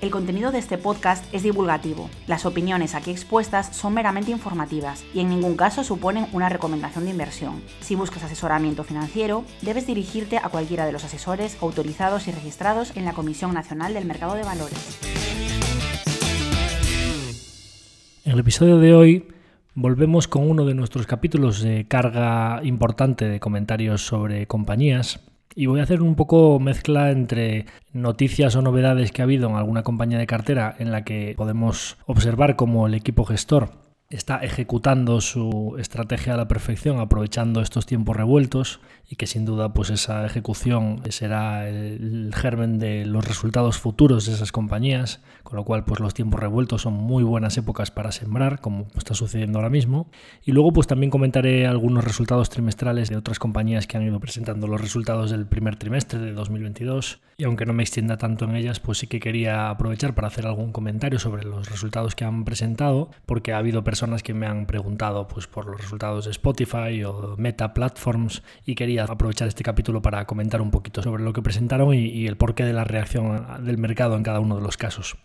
El contenido de este podcast es divulgativo. Las opiniones aquí expuestas son meramente informativas y en ningún caso suponen una recomendación de inversión. Si buscas asesoramiento financiero, debes dirigirte a cualquiera de los asesores autorizados y registrados en la Comisión Nacional del Mercado de Valores. En el episodio de hoy volvemos con uno de nuestros capítulos de carga importante de comentarios sobre compañías y voy a hacer un poco mezcla entre noticias o novedades que ha habido en alguna compañía de cartera en la que podemos observar cómo el equipo gestor está ejecutando su estrategia a la perfección aprovechando estos tiempos revueltos y que sin duda pues esa ejecución será el germen de los resultados futuros de esas compañías, con lo cual pues los tiempos revueltos son muy buenas épocas para sembrar, como está sucediendo ahora mismo. Y luego pues también comentaré algunos resultados trimestrales de otras compañías que han ido presentando los resultados del primer trimestre de 2022 y aunque no me extienda tanto en ellas, pues sí que quería aprovechar para hacer algún comentario sobre los resultados que han presentado, porque ha habido personas que me han preguntado pues por los resultados de Spotify o Meta Platforms y quería aprovechar este capítulo para comentar un poquito sobre lo que presentaron y, y el porqué de la reacción del mercado en cada uno de los casos.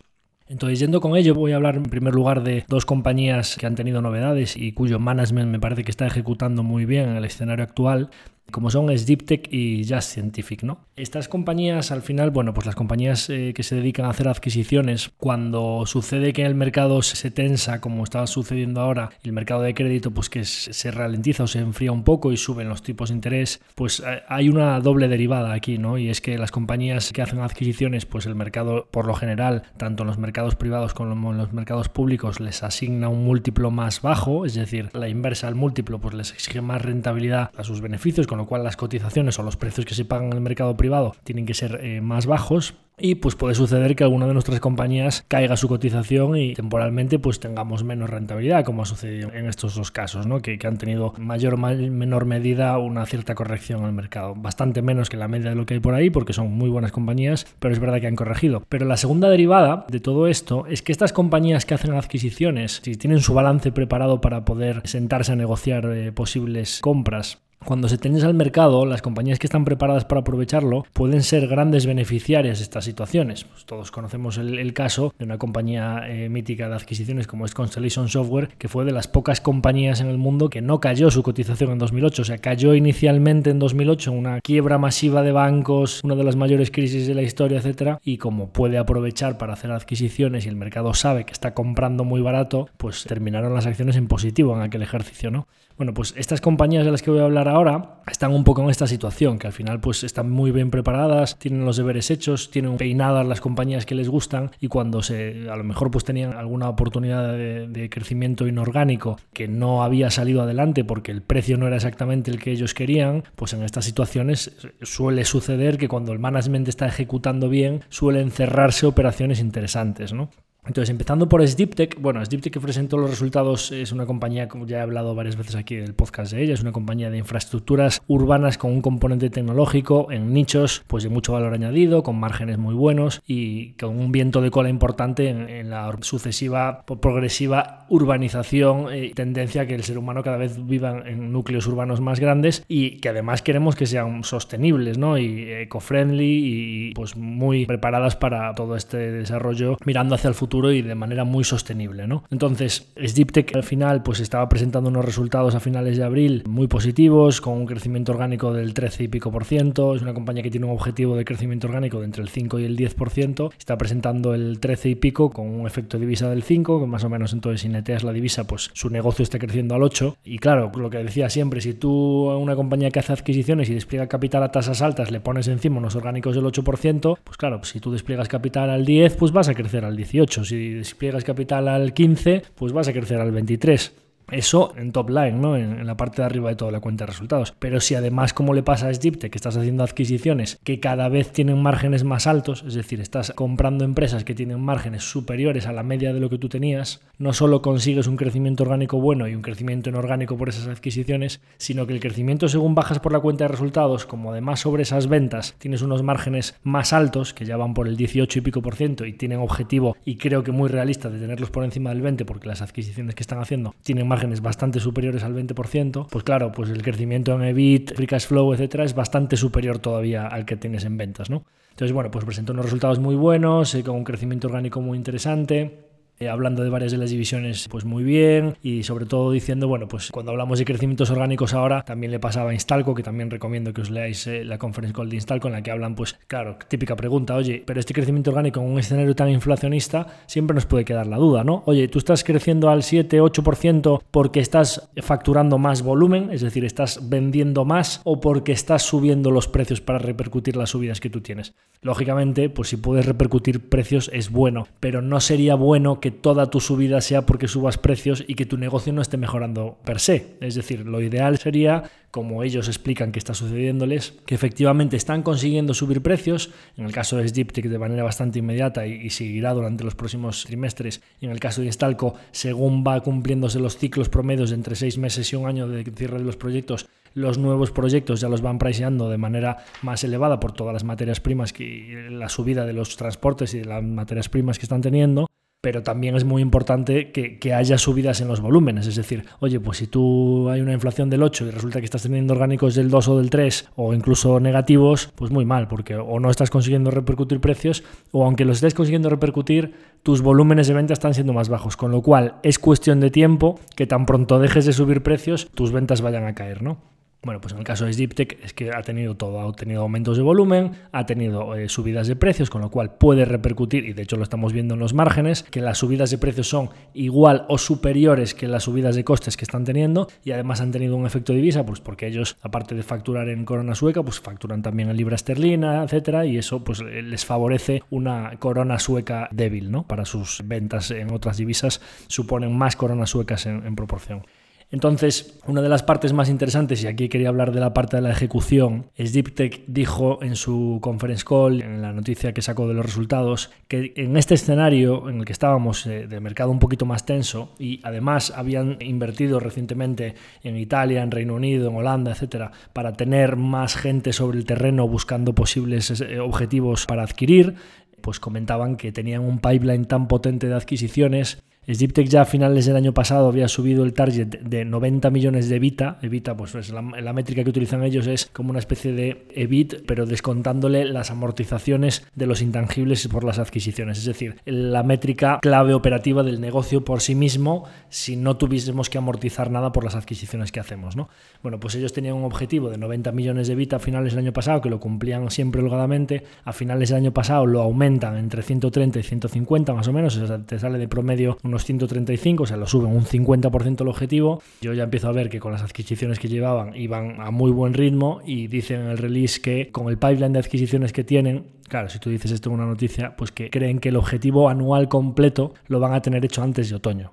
Entonces, yendo con ello, voy a hablar en primer lugar de dos compañías que han tenido novedades y cuyo management me parece que está ejecutando muy bien en el escenario actual como son Tech y Just Scientific, ¿no? Estas compañías, al final, bueno, pues las compañías eh, que se dedican a hacer adquisiciones, cuando sucede que el mercado se tensa, como está sucediendo ahora, el mercado de crédito, pues que se ralentiza o se enfría un poco y suben los tipos de interés, pues eh, hay una doble derivada aquí, ¿no? Y es que las compañías que hacen adquisiciones, pues el mercado, por lo general, tanto en los mercados privados como en los mercados públicos, les asigna un múltiplo más bajo, es decir, la inversa al múltiplo, pues les exige más rentabilidad a sus beneficios, con lo cual las cotizaciones o los precios que se pagan en el mercado privado tienen que ser eh, más bajos y pues puede suceder que alguna de nuestras compañías caiga su cotización y temporalmente pues tengamos menos rentabilidad, como ha sucedido en estos dos casos, ¿no? que, han tenido mayor o menor medida una cierta corrección el mercado. Bastante menos que la media de lo que hay por ahí, porque son muy buenas compañías, pero es verdad que han corregido. Pero la segunda derivada de todo esto es que estas compañías que hacen adquisiciones, si tienen su balance preparado para poder sentarse a negociar eh, posibles compras, cuando se tensa al mercado, las compañías que están preparadas para aprovecharlo pueden ser grandes beneficiarias de estas situaciones. Pues todos conocemos el, caso de una compañía eh, mítica de adquisiciones como es Constellation Software, que fue de las pocas compañías en el mundo que no cayó su cotización en 2008. O sea, cayó inicialmente en 2008 una quiebra masiva de bancos, una de las mayores crisis de la historia, etcétera, y como puede aprovechar para hacer adquisiciones y el mercado sabe que está comprando muy barato, pues terminaron las acciones en positivo en aquel ejercicio, ¿no? Bueno, pues estas compañías de las que voy a hablar ahora están un poco en esta situación, que al final pues están muy bien preparadas, tienen los deberes hechos, tienen peinadas las compañías que les gustan y cuando se a lo mejor pues tenían alguna oportunidad de, de crecimiento inorgánico que no había salido adelante porque el precio no era exactamente el que ellos querían, pues en estas situaciones suele suceder que cuando el management está ejecutando bien suelen cerrarse operaciones interesantes, ¿no? Entonces, empezando por Tech, bueno, Tech que presentó los resultados es una compañía, como ya he hablado varias veces aquí del podcast de ella, es una compañía de infraestructuras urbanas con un componente tecnológico en nichos pues de mucho valor añadido, con márgenes muy buenos y con un viento de cola importante en, la sucesiva progresiva urbanización y tendencia a que el ser humano cada vez viva en núcleos urbanos más grandes y que además queremos que sean sostenibles, ¿no? Y eco-friendly y pues muy preparadas para todo este desarrollo mirando hacia el futuro y de manera muy sostenible. ¿no? Entonces, Tech al final pues estaba presentando unos resultados a finales de abril muy positivos, con un crecimiento orgánico del 13 y pico por ciento. Es una compañía que tiene un objetivo de crecimiento orgánico de entre el 5 y el 10 por ciento. Está presentando el 13 y pico con un efecto de divisa del 5, que más o menos entonces si neteas la divisa, pues su negocio está creciendo al 8. Y claro, lo que decía siempre, si tú a una compañía que hace adquisiciones y despliega capital a tasas altas le pones encima unos orgánicos del 8%, pues claro, si tú despliegas capital al 10, pues vas a crecer al 18. Si despliegas capital al 15, pues vas a crecer al 23. Eso en top line, ¿no? En, la parte de arriba de toda la cuenta de resultados. Pero si además, como le pasa a Sdipte, que estás haciendo adquisiciones que cada vez tienen márgenes más altos, es decir, estás comprando empresas que tienen márgenes superiores a la media de lo que tú tenías, no solo consigues un crecimiento orgánico bueno y un crecimiento inorgánico por esas adquisiciones, sino que el crecimiento según bajas por la cuenta de resultados, como además sobre esas ventas tienes unos márgenes más altos, que ya van por el 18 y pico por ciento y tienen objetivo y creo que muy realista de tenerlos por encima del 20 porque las adquisiciones que están haciendo tienen márgenes bastante superiores al 20%, pues claro, pues el crecimiento en EBIT, Free Cash Flow, etcétera, es bastante superior todavía al que tienes en ventas, ¿no? Entonces, bueno, pues presentó unos resultados muy buenos, con un crecimiento orgánico muy interesante. Eh, hablando de varias de las divisiones pues muy bien y sobre todo diciendo, bueno, pues cuando hablamos de crecimientos orgánicos ahora, también le pasaba a Instalco, que también recomiendo que os leáis eh, la conference call de Instalco en la que hablan, pues claro, típica pregunta, oye, pero este crecimiento orgánico en un escenario tan inflacionista siempre nos puede quedar la duda, ¿no? Oye, tú estás creciendo al 7, 8% porque estás facturando más volumen, es decir, estás vendiendo más o porque estás subiendo los precios para repercutir las subidas que tú tienes. Lógicamente, pues si puedes repercutir precios es bueno, pero no sería bueno que toda tu subida sea porque subas precios y que tu negocio no esté mejorando per se. Es decir, lo ideal sería, como ellos explican que está sucediéndoles, que efectivamente están consiguiendo subir precios, en el caso de Sdiptic de manera bastante inmediata y, seguirá durante los próximos trimestres, en el caso de Instalco, según va cumpliéndose los ciclos promedios de entre seis meses y un año de cierre de los proyectos, los nuevos proyectos ya los van priceando de manera más elevada por todas las materias primas que la subida de los transportes y de las materias primas que están teniendo pero también es muy importante que, haya subidas en los volúmenes. Es decir, oye, pues si tú hay una inflación del 8 y resulta que estás teniendo orgánicos del 2 o del 3 o incluso negativos, pues muy mal, porque o no estás consiguiendo repercutir precios o aunque los estés consiguiendo repercutir, tus volúmenes de venta están siendo más bajos. Con lo cual es cuestión de tiempo que tan pronto dejes de subir precios, tus ventas vayan a caer, ¿no? Bueno, pues en el caso de Deeptech es que ha tenido todo, ha tenido aumentos de volumen, ha tenido eh, subidas de precios, con lo cual puede repercutir, y de hecho lo estamos viendo en los márgenes, que las subidas de precios son igual o superiores que las subidas de costes que están teniendo, y además han tenido un efecto divisa, pues porque ellos, aparte de facturar en corona sueca, pues facturan también en libra esterlina, etcétera, y eso pues eh, les favorece una corona sueca débil, ¿no? Para sus ventas en otras divisas suponen más coronas suecas en proporción. Entonces, una de las partes más interesantes, y aquí quería hablar de la parte de la ejecución, es Deeptech dijo en su conference call, en la noticia que sacó de los resultados, que en este escenario en el que estábamos eh, de mercado un poquito más tenso y además habían invertido recientemente en Italia, en Reino Unido, en Holanda, etcétera, para tener más gente sobre el terreno buscando posibles eh, objetivos para adquirir, pues comentaban que tenían un pipeline tan potente de adquisiciones Sdiptech ya a finales del año pasado había subido el target de 90 millones de EBITDA. EBITDA, pues la, la, métrica que utilizan ellos es como una especie de EBIT, pero descontándole las amortizaciones de los intangibles por las adquisiciones. Es decir, la métrica clave operativa del negocio por sí mismo si no tuviésemos que amortizar nada por las adquisiciones que hacemos. ¿no? Bueno, pues ellos tenían un objetivo de 90 millones de EBITDA a finales del año pasado, que lo cumplían siempre holgadamente. A finales del año pasado lo aumentan entre 130 y 150 más o menos, o sea, te sale de promedio un 135, o sea, lo suben un 50% el objetivo. Yo ya empiezo a ver que con las adquisiciones que llevaban iban a muy buen ritmo y dicen en el release que con el pipeline de adquisiciones que tienen, claro, si tú dices esto en una noticia, pues que creen que el objetivo anual completo lo van a tener hecho antes de otoño.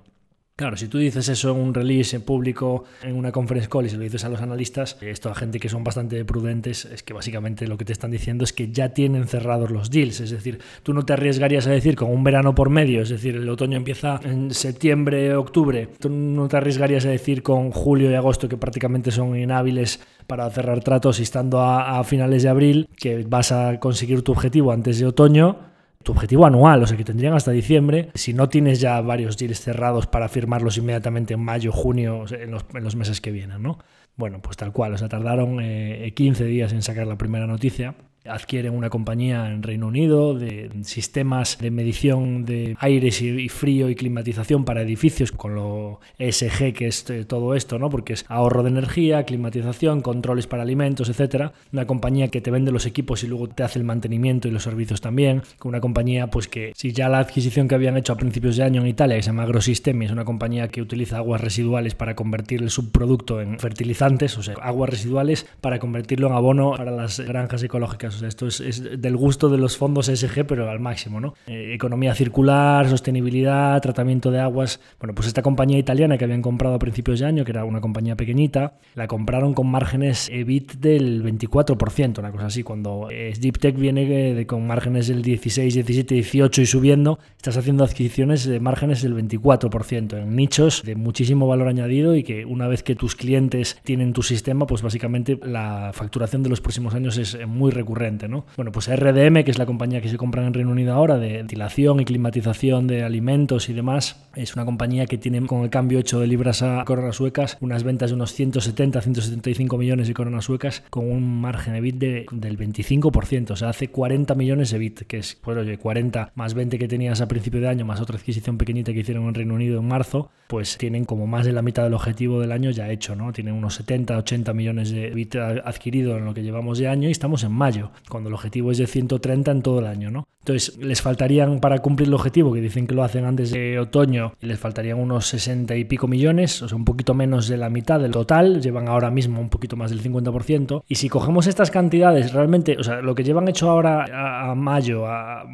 Claro, si tú dices eso en un release en público, en una conference call y se lo dices a los analistas, esto a gente que son bastante prudentes, es que básicamente lo que te están diciendo es que ya tienen cerrados los deals. Es decir, tú no te arriesgarías a decir con un verano por medio, es decir, el otoño empieza en septiembre, octubre, tú no te arriesgarías a decir con julio y agosto que prácticamente son inhábiles para cerrar tratos y estando a, a finales de abril que vas a conseguir tu objetivo antes de otoño tu objetivo anual, o sea que tendrían hasta diciembre, si no tienes ya varios deals cerrados para firmarlos inmediatamente en mayo, junio, en los, meses que vienen, ¿no? Bueno, pues tal cual, o sea, tardaron 15 eh, días en sacar la primera noticia adquieren una compañía en Reino Unido de sistemas de medición de aires y frío y climatización para edificios con lo ESG que es eh, todo esto, ¿no? Porque es ahorro de energía, climatización, controles para alimentos, etcétera. Una compañía que te vende los equipos y luego te hace el mantenimiento y los servicios también. Una compañía pues que si ya la adquisición que habían hecho a principios de año en Italia, que se llama Agrosistemi, es una compañía que utiliza aguas residuales para convertir el subproducto en fertilizantes, o sea, aguas residuales para convertirlo en abono para las granjas ecológicas. Esto es, del gusto de los fondos SG, pero al máximo, ¿no? Eh, economía circular, sostenibilidad, tratamiento de aguas. Bueno, pues esta compañía italiana que habían comprado a principios de año, que era una compañía pequeñita, la compraron con márgenes EBIT del 24%, una cosa así. Cuando Deep Tech viene de, con márgenes del 16, 17, 18 y subiendo, estás haciendo adquisiciones de márgenes del 24% en nichos de muchísimo valor añadido y que una vez que tus clientes tienen tu sistema, pues básicamente la facturación de los próximos años es muy recurrente, ¿no? Bueno, pues RDM, que es la compañía que se compra en Reino Unido ahora de ventilación y climatización de alimentos y demás, es una compañía que tiene con el cambio hecho de libras a coronas suecas unas ventas de unos 170, 175 millones de coronas suecas con un margen EBIT de, del 25%, o sea, hace 40 millones de EBIT, que es, pues oye, 40 más 20 que tenías a principio de año, más otra adquisición pequeñita que hicieron en Reino Unido en marzo, pues tienen como más de la mitad del objetivo del año ya hecho, ¿no? Tienen unos 70, 80 millones de EBIT adquirido en lo que llevamos de año y estamos en mayo, cuando el objetivo es de 130 en todo el año, ¿no? Entonces, les faltarían para cumplir el objetivo, que dicen que lo hacen antes de otoño, les faltarían unos 60 y pico millones, o sea, un poquito menos de la mitad del total, llevan ahora mismo un poquito más del 50%, y si cogemos estas cantidades, realmente, o sea, lo que llevan hecho ahora a, mayo,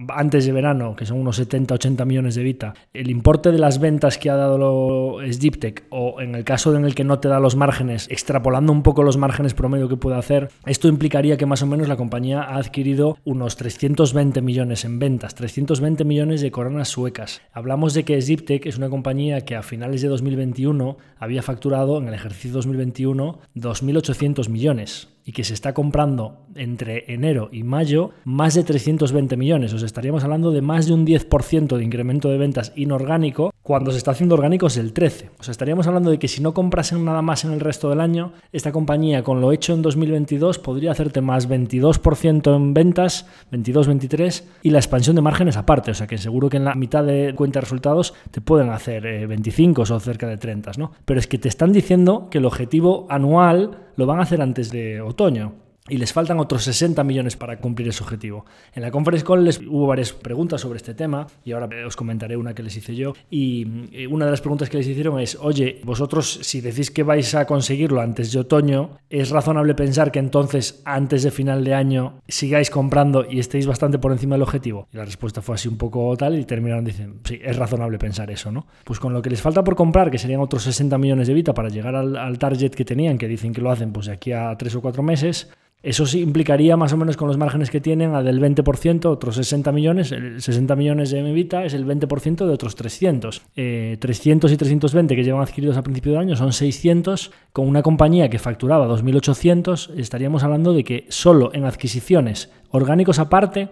antes de verano, que son unos 70, 80 millones de Vita, el importe de las ventas que ha dado lo, Deeptech, o en el caso en el que no te da los márgenes, extrapolando un poco los márgenes promedio que puede hacer, esto implicaría que más o menos la compañía ha adquirido unos 320 millones en ventas, 320 millones de coronas suecas. Hablamos de que Ziptec es una compañía que a finales de 2021 había facturado en el ejercicio 2021 2.800 millones y que se está comprando entre enero y mayo más de 320 millones. O sea, estaríamos hablando de más de un 10% de incremento de ventas inorgánico cuando se está haciendo orgánico es el 13. O sea, estaríamos hablando de que si no comprasen nada más en el resto del año, esta compañía con lo hecho en 2022 podría hacerte más 22% en ventas, 22-23, y la expansión de márgenes aparte. O sea, que seguro que en la mitad de cuenta de resultados te pueden hacer 25 eh, o cerca de 30, ¿no? Pero es que te están diciendo que el objetivo anual lo van a hacer antes de otoño y les faltan otros 60 millones para cumplir ese objetivo. En la conference call les hubo varias preguntas sobre este tema y ahora os comentaré una que les hice yo. Y eh, una de las preguntas que les hicieron es, oye, vosotros si decís que vais a conseguirlo antes de otoño, ¿es razonable pensar que entonces antes de final de año sigáis comprando y estéis bastante por encima del objetivo? Y la respuesta fue así un poco tal y terminaron diciendo, sí, es razonable pensar eso, ¿no? Pues con lo que les falta por comprar, que serían otros 60 millones de Vita para llegar al, al target que tenían, que dicen que lo hacen pues de aquí a 3 o 4 meses, eso sí implicaría más o menos con los márgenes que tienen a del 20%, otros 60 millones, 60 millones de Mevita es el 20% de otros 300. 300 eh, y 320 que llevan adquiridos a principio de año son 600, con una compañía que facturaba 2.800, estaríamos hablando de que solo en adquisiciones orgánicos aparte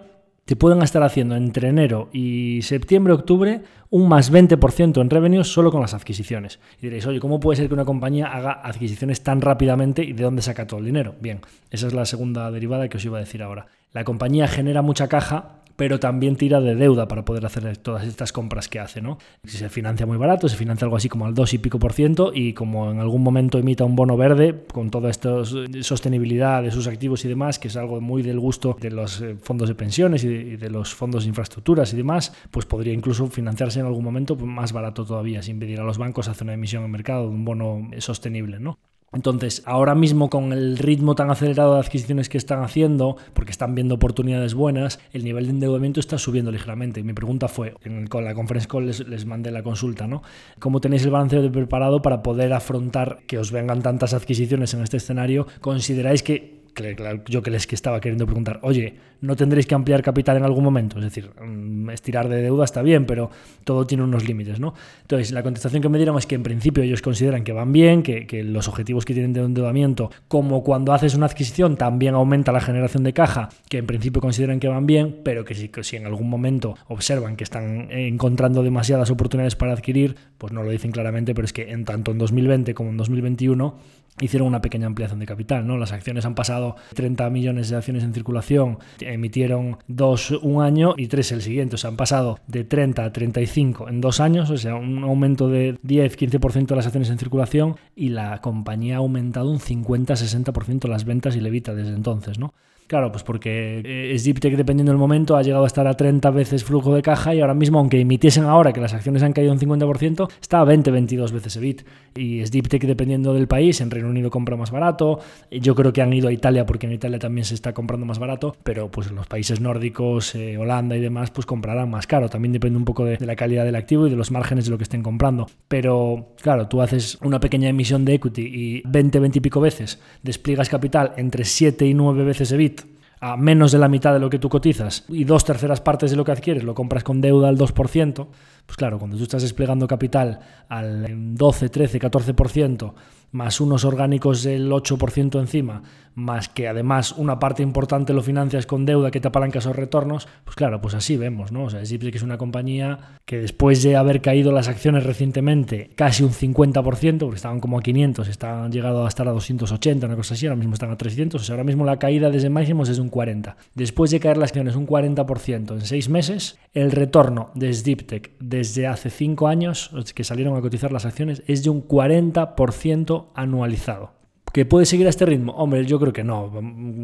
te pueden estar haciendo entre enero y septiembre, octubre, un más 20% en revenues solo con las adquisiciones. Y diréis, oye, ¿cómo puede ser que una compañía haga adquisiciones tan rápidamente y de dónde saca todo el dinero? Bien, esa es la segunda derivada que os iba a decir ahora. La compañía genera mucha caja pero también tira de deuda para poder hacer todas estas compras que hace. ¿no? Si se financia muy barato, se financia algo así como al 2 y pico por ciento y como en algún momento emita un bono verde con toda esta sostenibilidad de sus activos y demás, que es algo muy del gusto de los eh, fondos de pensiones y de, los fondos de infraestructuras y demás, pues podría incluso financiarse en algún momento más barato todavía, sin pedir a los bancos hacer una emisión en mercado de un bono sostenible. ¿no? Entonces, ahora mismo con el ritmo tan acelerado de adquisiciones que están haciendo, porque están viendo oportunidades buenas, el nivel de endeudamiento está subiendo ligeramente. Y mi pregunta fue, con la conference call les, les mandé la consulta, ¿no? ¿Cómo tenéis el balance preparado para poder afrontar que os vengan tantas adquisiciones en este escenario? ¿Consideráis que yo que les que estaba queriendo preguntar, oye, ¿no tendréis que ampliar capital en algún momento? Es decir, mm, estirar de deuda está bien, pero todo tiene unos límites, ¿no? Entonces, la contestación que me dieron es que en principio ellos consideran que van bien, que, que los objetivos que tienen de endeudamiento, como cuando haces una adquisición, también aumenta la generación de caja, que en principio consideran que van bien, pero que si, que si en algún momento observan que están encontrando demasiadas oportunidades para adquirir, pues no lo dicen claramente, pero es que en tanto en 2020 como en 2021 hicieron una pequeña ampliación de capital, ¿no? Las acciones han pasado 30 millones de acciones en circulación, emitieron dos un año y tres el siguiente, o sea, han pasado de 30 a 35 en dos años, o sea, un aumento de 10-15% de las acciones en circulación y la compañía ha aumentado un 50-60% las ventas y levita desde entonces, ¿no? Claro, pues porque eh, Ziptec, dependiendo del momento, ha llegado a estar a 30 veces flujo de caja y ahora mismo, aunque emitiesen ahora que las acciones han caído un 50%, está a 20, 22 veces EBIT. Y Ziptec, dependiendo del país, en Reino Unido compra más barato. Yo creo que han ido a Italia porque en Italia también se está comprando más barato, pero pues en los países nórdicos, eh, Holanda y demás, pues comprarán más caro. También depende un poco de, la calidad del activo y de los márgenes de lo que estén comprando. Pero claro, tú haces una pequeña emisión de equity y 20, 20 y pico veces despliegas capital entre 7 y 9 veces EBIT a menos de la mitad de lo que tú cotizas y dos terceras partes de lo que adquieres lo compras con deuda al 2%, pues claro, cuando tú estás desplegando capital al 12, 13, 14%, más unos orgánicos del 8% encima, más que además una parte importante lo financias con deuda que te apalanca esos retornos, pues claro, pues así vemos, ¿no? O sea, es una compañía que después de haber caído las acciones recientemente casi un 50%, porque estaban como a 500, están llegado a estar a 280, una cosa así, ahora mismo están a 300, o sea, ahora mismo la caída desde máximos es un 40. Después de caer las acciones un 40% en seis meses, el retorno de Deeptech desde hace 5 años, que salieron a cotizar las acciones, es de un 40% anualizado. ¿Que puede seguir a este ritmo? Hombre, yo creo que no.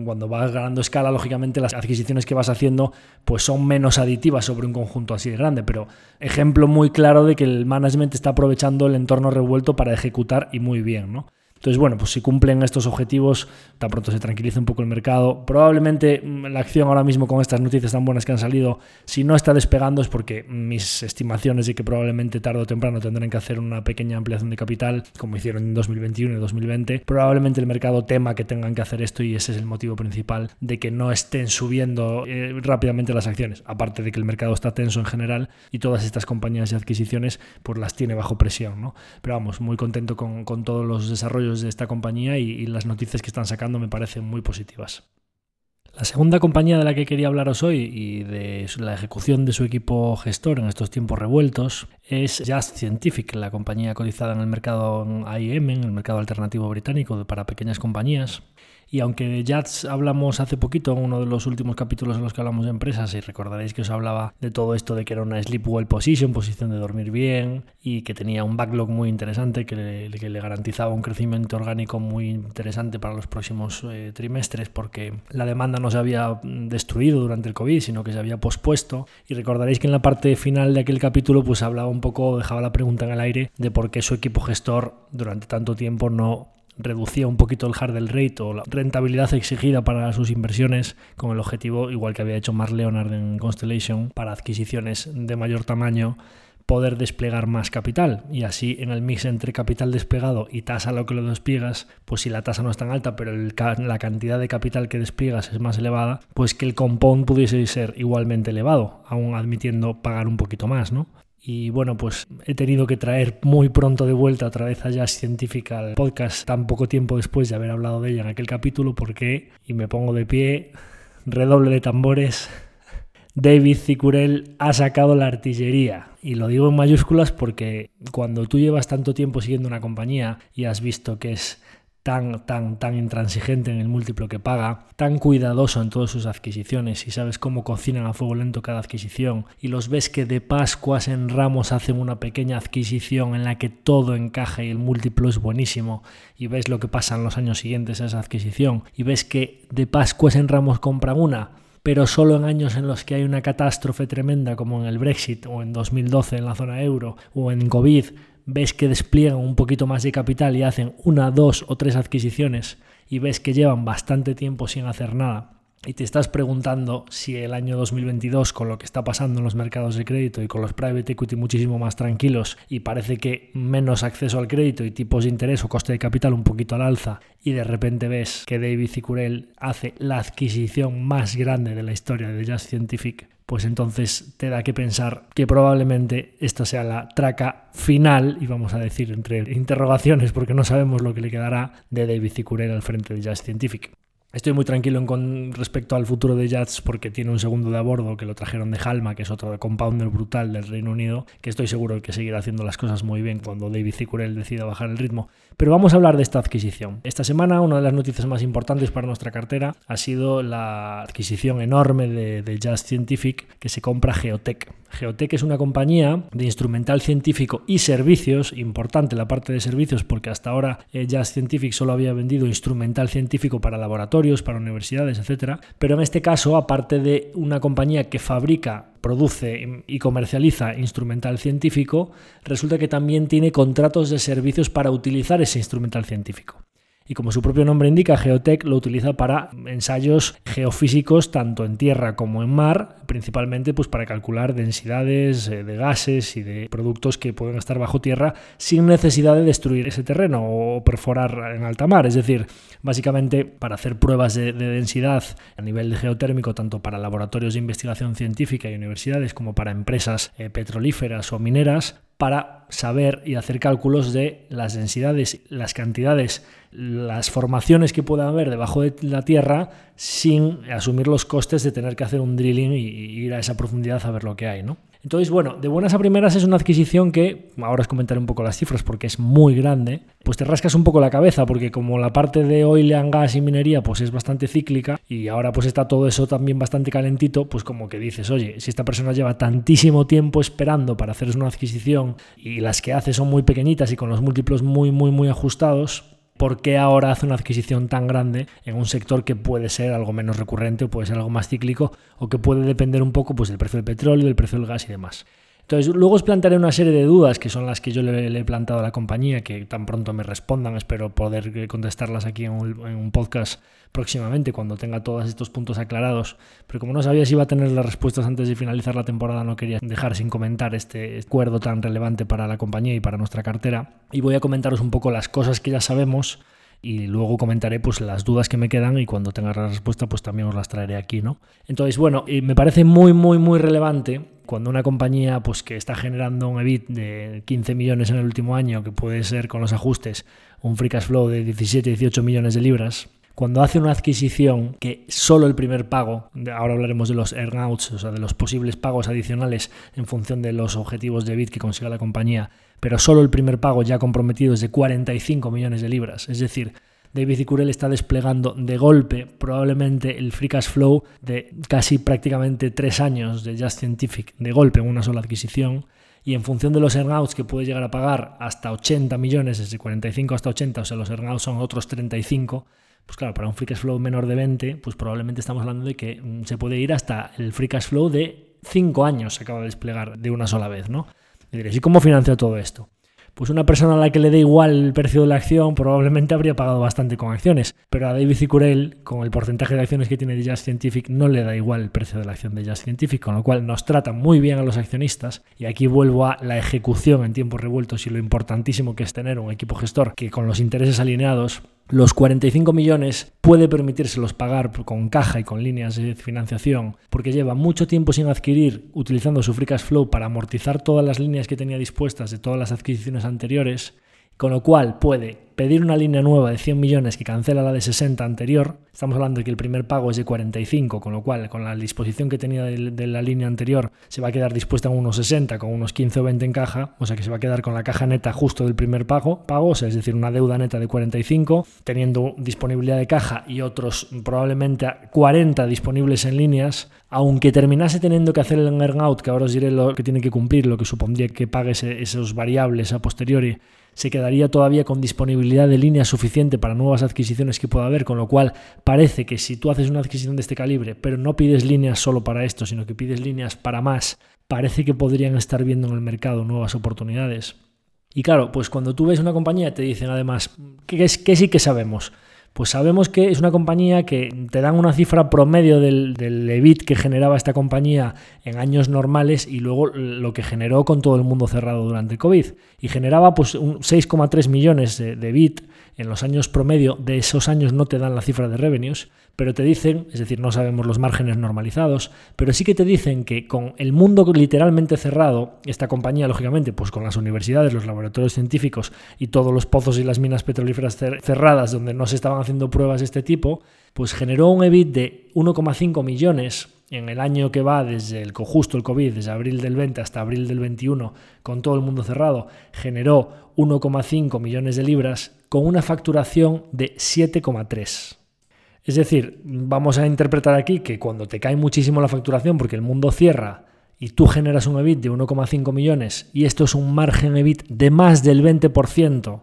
Cuando vas ganando escala, lógicamente las adquisiciones que vas haciendo pues son menos aditivas sobre un conjunto así de grande, pero ejemplo muy claro de que el management está aprovechando el entorno revuelto para ejecutar y muy bien, ¿no? Entonces, bueno, pues si cumplen estos objetivos, tan pronto se tranquiliza un poco el mercado. Probablemente mm, la acción ahora mismo con estas noticias tan buenas que han salido, si no está despegando es porque mis estimaciones de que probablemente tarde o temprano tendrán que hacer una pequeña ampliación de capital, como hicieron en 2021 y 2020, probablemente el mercado tema que tengan que hacer esto y ese es el motivo principal de que no estén subiendo eh, rápidamente las acciones. Aparte de que el mercado está tenso en general y todas estas compañías y adquisiciones pues las tiene bajo presión, ¿no? Pero vamos, muy contento con, con todos los desarrollos de esta compañía y, las noticias que están sacando me parecen muy positivas. La segunda compañía de la que quería hablaros hoy y de la ejecución de su equipo gestor en estos tiempos revueltos es Just Scientific, la compañía cotizada en el mercado IM, en el mercado alternativo británico para pequeñas compañías. Y aunque de Jats hablamos hace poquito en uno de los últimos capítulos en los que hablamos de empresas, y recordaréis que os hablaba de todo esto de que era una sleep well position, posición de dormir bien, y que tenía un backlog muy interesante que le, garantizaba un crecimiento orgánico muy interesante para los próximos eh, trimestres, porque la demanda no se había destruido durante el COVID, sino que se había pospuesto. Y recordaréis que en la parte final de aquel capítulo, pues hablaba un poco, dejaba la pregunta en el aire de por qué su equipo gestor durante tanto tiempo no reducía un poquito el hurdle rate o la rentabilidad exigida para sus inversiones con el objetivo, igual que había hecho Mark Leonard en Constellation, para adquisiciones de mayor tamaño, poder desplegar más capital y así en el mix entre capital desplegado y tasa lo que lo despliegas, pues si la tasa no es tan alta pero la cantidad de capital que despliegas es más elevada, pues que el compound pudiese ser igualmente elevado, aún admitiendo pagar un poquito más, ¿no? Y bueno, pues he tenido que traer muy pronto de vuelta otra vez a Jazz Científica al podcast tan poco tiempo después de haber hablado de ella en aquel capítulo porque, y me pongo de pie, redoble de tambores, David Cicurel ha sacado la artillería. Y lo digo en mayúsculas porque cuando tú llevas tanto tiempo siguiendo una compañía y has visto que es tan, tan, tan intransigente en el múltiplo que paga, tan cuidadoso en todas sus adquisiciones y sabes cómo cocinan a fuego lento cada adquisición y los ves que de Pascuas en Ramos hacen una pequeña adquisición en la que todo encaja y el múltiplo es buenísimo y ves lo que pasa en los años siguientes a esa adquisición y ves que de Pascuas en Ramos compran una pero solo en años en los que hay una catástrofe tremenda como en el Brexit o en 2012 en la zona euro o en COVID ves que despliegan un poquito más de capital y hacen una, dos o tres adquisiciones y ves que llevan bastante tiempo sin hacer nada y te estás preguntando si el año 2022 con lo que está pasando en los mercados de crédito y con los private equity muchísimo más tranquilos y parece que menos acceso al crédito y tipos de interés o coste de capital un poquito al alza y de repente ves que David Cicurel hace la adquisición más grande de la historia de Just Scientific pues entonces te da que pensar que probablemente esta sea la traca final, y vamos a decir entre interrogaciones porque no sabemos lo que le quedará de David Cicurel al frente de Just Scientific. Estoy muy tranquilo respecto al futuro de Jazz porque tiene un segundo de a bordo que lo trajeron de Halma, que es otro compounder brutal del Reino Unido, que estoy seguro que seguirá haciendo las cosas muy bien cuando David Zicurel decida bajar el ritmo. Pero vamos a hablar de esta adquisición. Esta semana una de las noticias más importantes para nuestra cartera ha sido la adquisición enorme de, de Just Scientific que se compra Geotech. Geotech es una compañía de instrumental científico y servicios, importante la parte de servicios porque hasta ahora eh, Just Scientific solo había vendido instrumental científico para laboratorios, para universidades, etc. Pero en este caso, aparte de una compañía que fabrica produce y comercializa instrumental científico, resulta que también tiene contratos de servicios para utilizar ese instrumental científico y como su propio nombre indica, Geotech lo utiliza para ensayos geofísicos tanto en tierra como en mar, principalmente pues para calcular densidades eh, de gases y de productos que pueden estar bajo tierra sin necesidad de destruir ese terreno o perforar en alta mar, es decir, básicamente para hacer pruebas de, densidad a nivel geotérmico tanto para laboratorios de investigación científica y universidades como para empresas eh, petrolíferas o mineras para saber y hacer cálculos de las densidades, las cantidades, las formaciones que pueda haber debajo de la Tierra sin asumir los costes de tener que hacer un drilling y ir a esa profundidad a ver lo que hay, ¿no? Entonces, bueno, de buenas a primeras es una adquisición que, ahora os comentaré un poco las cifras porque es muy grande, pues te rascas un poco la cabeza porque como la parte de oil and gas y minería pues es bastante cíclica y ahora pues está todo eso también bastante calentito, pues como que dices, oye, si esta persona lleva tantísimo tiempo esperando para hacer una adquisición y las que hace son muy pequeñitas y con los múltiplos muy, muy, muy ajustados, ¿por qué ahora hace una adquisición tan grande en un sector que puede ser algo menos recurrente o puede ser algo más cíclico o que puede depender un poco pues, del precio del petróleo, del precio del gas y demás? Luego os plantearé una serie de dudas que son las que yo le, he plantado a la compañía, que tan pronto me respondan, espero poder contestarlas aquí en un, podcast próximamente cuando tenga todos estos puntos aclarados. Pero como no sabía si iba a tener las respuestas antes de finalizar la temporada, no quería dejar sin comentar este acuerdo tan relevante para la compañía y para nuestra cartera. Y voy a comentaros un poco las cosas que ya sabemos y luego comentaré pues las dudas que me quedan y cuando tenga la respuesta pues también os las traeré aquí, ¿no? Entonces, bueno, me parece muy muy muy relevante cuando una compañía pues que está generando un EBIT de 15 millones en el último año, que puede ser con los ajustes un free cash flow de 17 18 millones de libras, cuando hace una adquisición que solo el primer pago, ahora hablaremos de los earnouts, o sea, de los posibles pagos adicionales en función de los objetivos de EBIT que consiga la compañía, pero solo el primer pago ya comprometido es de 45 millones de libras. Es decir, David Icurel está desplegando de golpe probablemente el free cash flow de casi prácticamente tres años de Just Scientific, de golpe en una sola adquisición. Y en función de los earnouts que puede llegar a pagar hasta 80 millones, desde 45 hasta 80, o sea, los earnouts son otros 35, pues claro, para un free cash flow menor de 20, pues probablemente estamos hablando de que mm, se puede ir hasta el free cash flow de 5 años se acaba de desplegar de una sola vez, ¿no? Y diréis, ¿y cómo financia todo esto? Pues una persona a la que le dé igual el precio de la acción probablemente habría pagado bastante con acciones, pero a David Cicurel, con el porcentaje de acciones que tiene de Just Scientific, no le da igual el precio de la acción de Just Scientific, con lo cual nos trata muy bien a los accionistas. Y aquí vuelvo a la ejecución en tiempos revueltos y lo importantísimo que es tener un equipo gestor que con los intereses alineados los 45 millones puede permitírselos pagar con caja y con líneas de financiación porque lleva mucho tiempo sin adquirir utilizando su free cash flow para amortizar todas las líneas que tenía dispuestas de todas las adquisiciones anteriores, con lo cual puede pedir una línea nueva de 100 millones que cancela la de 60 anterior, estamos hablando de que el primer pago es de 45, con lo cual con la disposición que tenía de, la línea anterior se va a quedar dispuesta en unos 60 con unos 15 o 20 en caja, o sea que se va a quedar con la caja neta justo del primer pago, pago es decir, una deuda neta de 45, teniendo disponibilidad de caja y otros probablemente 40 disponibles en líneas, aunque terminase teniendo que hacer el earn-out, que ahora os diré lo que tiene que cumplir, lo que supondría que pague esos variables a posteriori, se quedaría todavía con disponibilidad de línea suficiente para nuevas adquisiciones que pueda haber, con lo cual parece que si tú haces una adquisición de este calibre, pero no pides líneas solo para esto, sino que pides líneas para más, parece que podrían estar viendo en el mercado nuevas oportunidades. Y claro, pues cuando tú ves una compañía te dicen además, que, que sí que sabemos? Pues sabemos que es una compañía que te dan una cifra promedio del, del, EBIT que generaba esta compañía en años normales y luego lo que generó con todo el mundo cerrado durante el COVID. Y generaba pues 6,3 millones de, de EBIT en los años promedio. De esos años no te dan la cifra de revenues, pero te dicen, es decir, no sabemos los márgenes normalizados, pero sí que te dicen que con el mundo literalmente cerrado, esta compañía, lógicamente, pues con las universidades, los laboratorios científicos y todos los pozos y las minas petrolíferas cerradas donde no se estaban haciendo pruebas de este tipo, pues generó un EBIT de 1,5 millones en el año que va desde el justo el COVID, desde abril del 20 hasta abril del 21, con todo el mundo cerrado, generó 1,5 millones de libras con una facturación de 7,3. Es decir, vamos a interpretar aquí que cuando te cae muchísimo la facturación porque el mundo cierra y tú generas un EBIT de 1,5 millones y esto es un margen EBIT de más del 20%,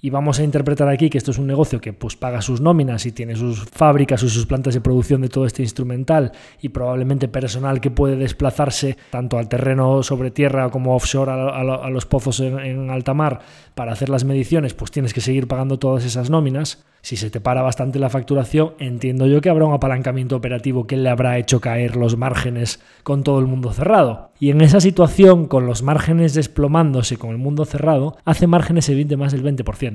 y vamos a interpretar aquí que esto es un negocio que pues paga sus nóminas y tiene sus fábricas o sus plantas de producción de todo este instrumental y probablemente personal que puede desplazarse tanto al terreno sobre tierra como offshore a, los pozos en, alta mar para hacer las mediciones, pues tienes que seguir pagando todas esas nóminas. Si se te para bastante la facturación, entiendo yo que habrá un apalancamiento operativo que le habrá hecho caer los márgenes con todo el mundo cerrado. Y en esa situación, con los márgenes desplomándose con el mundo cerrado, hace márgenes de más del 20%.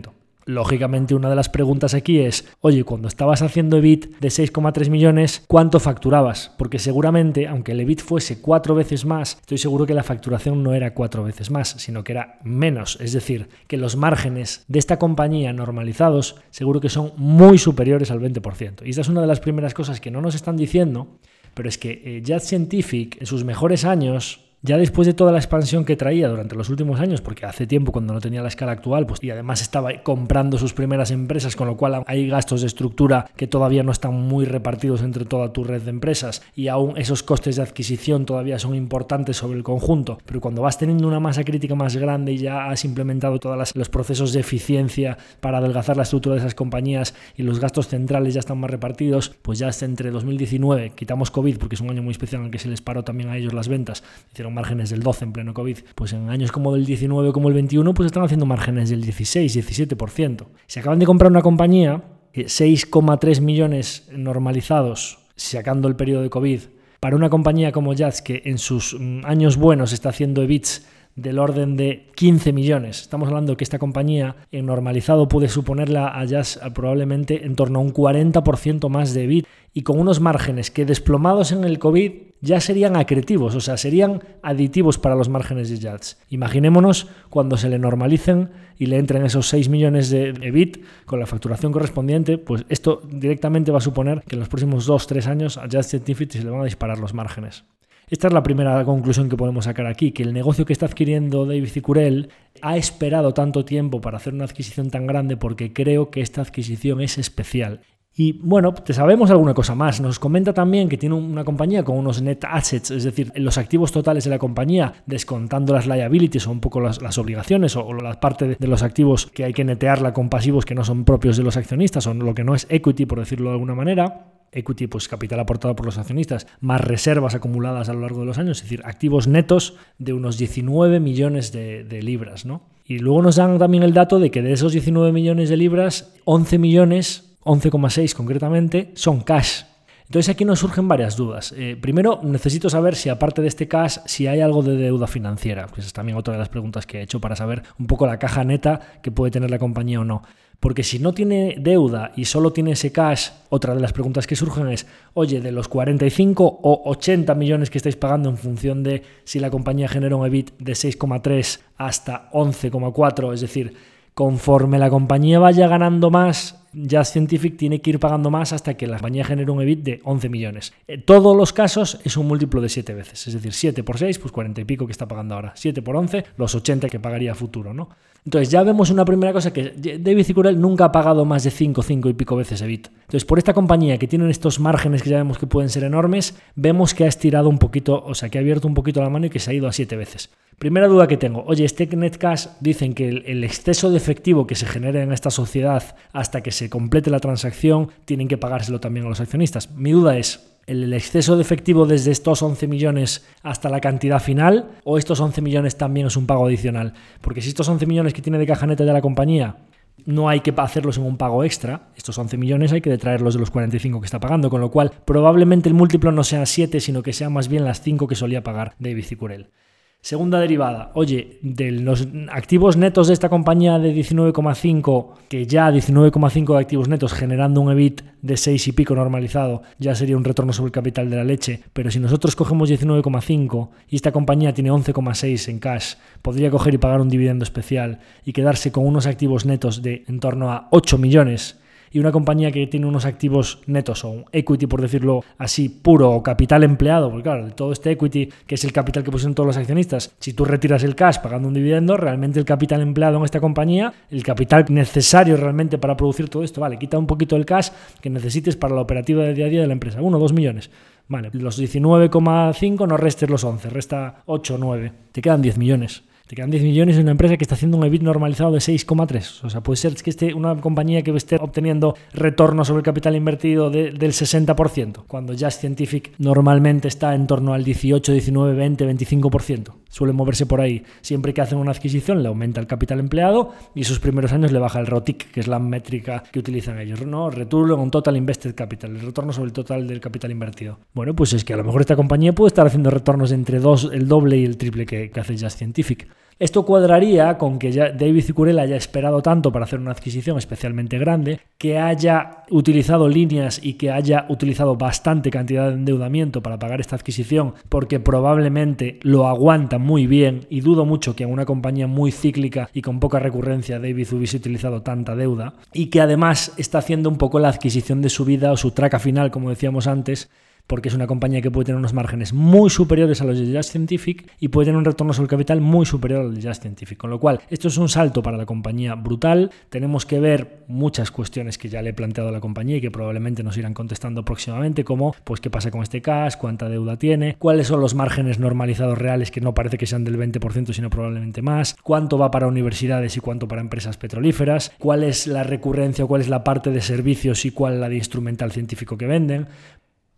Lógicamente una de las preguntas aquí es, oye, cuando estabas haciendo EBIT de 6,3 millones, ¿cuánto facturabas? Porque seguramente, aunque el EBIT fuese cuatro veces más, estoy seguro que la facturación no era cuatro veces más, sino que era menos. Es decir, que los márgenes de esta compañía normalizados seguro que son muy superiores al 20%. Y esta es una de las primeras cosas que no nos están diciendo, pero es que eh, Jazz Scientific en sus mejores años ya después de toda la expansión que traía durante los últimos años, porque hace tiempo cuando no tenía la escala actual, pues y además estaba comprando sus primeras empresas, con lo cual hay gastos de estructura que todavía no están muy repartidos entre toda tu red de empresas y aún esos costes de adquisición todavía son importantes sobre el conjunto. Pero cuando vas teniendo una masa crítica más grande y ya has implementado todos los procesos de eficiencia para adelgazar la estructura de esas compañías y los gastos centrales ya están más repartidos, pues ya hasta entre 2019, quitamos COVID porque es un año muy especial en el que se les paró también a ellos las ventas, hicieron márgenes del 12 en pleno COVID, pues en años como el 19 como el 21, pues están haciendo márgenes del 16, 17%. Se acaban de comprar una compañía, 6,3 millones normalizados, sacando el periodo de COVID, para una compañía como Jazz que en sus mm, años buenos está haciendo EBITs del orden de 15 millones. Estamos hablando que esta compañía en normalizado puede suponerla a Jazz probablemente en torno a un 40% más de EBIT y con unos márgenes que desplomados en el COVID ya serían acretivos, o sea, serían aditivos para los márgenes de Jazz. Imaginémonos cuando se le normalicen y le entren esos 6 millones de EBIT con la facturación correspondiente, pues esto directamente va a suponer que en los próximos 2-3 años a Jazz Scientific se le van a disparar los márgenes. Esta es la primera conclusión que podemos sacar aquí, que el negocio que está adquiriendo David Cicurel ha esperado tanto tiempo para hacer una adquisición tan grande porque creo que esta adquisición es especial. Y bueno, te sabemos alguna cosa más. Nos comenta también que tiene una compañía con unos net assets, es decir, los activos totales de la compañía, descontando las liabilities o un poco las, obligaciones o, la parte de, los activos que hay que netearla con pasivos que no son propios de los accionistas o lo que no es equity, por decirlo de alguna manera equity, pues capital aportado por los accionistas, más reservas acumuladas a lo largo de los años, es decir, activos netos de unos 19 millones de, libras, ¿no? Y luego nos dan también el dato de que de esos 19 millones de libras, 11 millones, 11,6 concretamente, son cash. Entonces aquí nos surgen varias dudas. Eh, primero, necesito saber si aparte de este cash, si hay algo de deuda financiera, que es también otra de las preguntas que he hecho para saber un poco la caja neta que puede tener la compañía o no. Porque si no tiene deuda y solo tiene ese cash, otra de las preguntas que surgen es, oye, de los 45 o 80 millones que estáis pagando en función de si la compañía genera un EBIT de 6,3 hasta 11,4, es decir, conforme la compañía vaya ganando más, Jazz Scientific tiene que ir pagando más hasta que la compañía genere un EBIT de 11 millones. En todos los casos es un múltiplo de 7 veces, es decir, 7 por 6, pues 40 y pico que está pagando ahora. 7 por 11, los 80 que pagaría futuro, ¿no? Entonces ya vemos una primera cosa que David Cicurel nunca ha pagado más de 5, 5 y pico veces EBIT. Entonces por esta compañía que tiene estos márgenes que ya vemos que pueden ser enormes, vemos que ha estirado un poquito, o sea que ha abierto un poquito la mano y que se ha ido a 7 veces. Primera duda que tengo, oye, este Netcash dicen que el, exceso de efectivo que se genera en esta sociedad hasta que se complete la transacción tienen que pagárselo también a los accionistas. Mi duda es, el exceso de efectivo desde estos 11 millones hasta la cantidad final o estos 11 millones también es un pago adicional? Porque si estos 11 millones que tiene de caja neta de la compañía no hay que hacerlos en un pago extra, estos 11 millones hay que detraerlos de los 45 que está pagando, con lo cual probablemente el múltiplo no sea 7, sino que sea más bien las 5 que solía pagar David Cicurel. Segunda derivada, oye, de los activos netos de esta compañía de 19,5, que ya 19,5 de activos netos generando un EBIT de 6 y pico normalizado, ya sería un retorno sobre el capital de la leche, pero si nosotros cogemos 19,5 y esta compañía tiene 11,6 en cash, podría coger y pagar un dividendo especial y quedarse con unos activos netos de en torno a 8 millones y una compañía que tiene unos activos netos o equity, por decirlo así, puro o capital empleado, porque claro, todo este equity, que es el capital que pusieron todos los accionistas, si tú retiras el cash pagando un dividendo, realmente el capital empleado en esta compañía, el capital necesario realmente para producir todo esto, vale, quita un poquito el cash que necesites para la operativa de día a día de la empresa, uno o dos millones. Vale, los 19,5 no restes los 11, resta 8 o 9. Te quedan 10 millones. Te quedan 10 millones en una empresa que está haciendo un EBIT normalizado de 6,3. O sea, puede ser que esté una compañía que esté obteniendo retorno sobre el capital invertido del 60%, cuando Just Scientific normalmente está en torno al 18, 19, 20, 25%. Suele moverse por ahí. Siempre que hacen una adquisición le aumenta el capital empleado y esos primeros años le baja el ROTIC, que es la métrica que utilizan ellos. ¿no? Return on Total Invested Capital, el retorno sobre el total del capital invertido. Bueno, pues es que a lo mejor esta compañía puede estar haciendo retornos entre dos, el doble y el triple que, que hace Just Scientific. Esto cuadraría con que ya David Cicurel haya esperado tanto para hacer una adquisición especialmente grande, que haya utilizado líneas y que haya utilizado bastante cantidad de endeudamiento para pagar esta adquisición, porque probablemente lo aguanta muy bien y dudo mucho que en una compañía muy cíclica y con poca recurrencia David hubiese utilizado tanta deuda, y que además está haciendo un poco la adquisición de su vida o su traca final, como decíamos antes, porque es una compañía que puede tener unos márgenes muy superiores a los de Just Scientific y puede tener un retorno sobre capital muy superior al de Just Scientific. Con lo cual, esto es un salto para la compañía brutal. Tenemos que ver muchas cuestiones que ya le he planteado a la compañía y que probablemente nos irán contestando próximamente, como pues qué pasa con este cash, cuánta deuda tiene, cuáles son los márgenes normalizados reales que no parece que sean del 20%, sino probablemente más, cuánto va para universidades y cuánto para empresas petrolíferas, cuál es la recurrencia cuál es la parte de servicios y cuál la de instrumental científico que venden,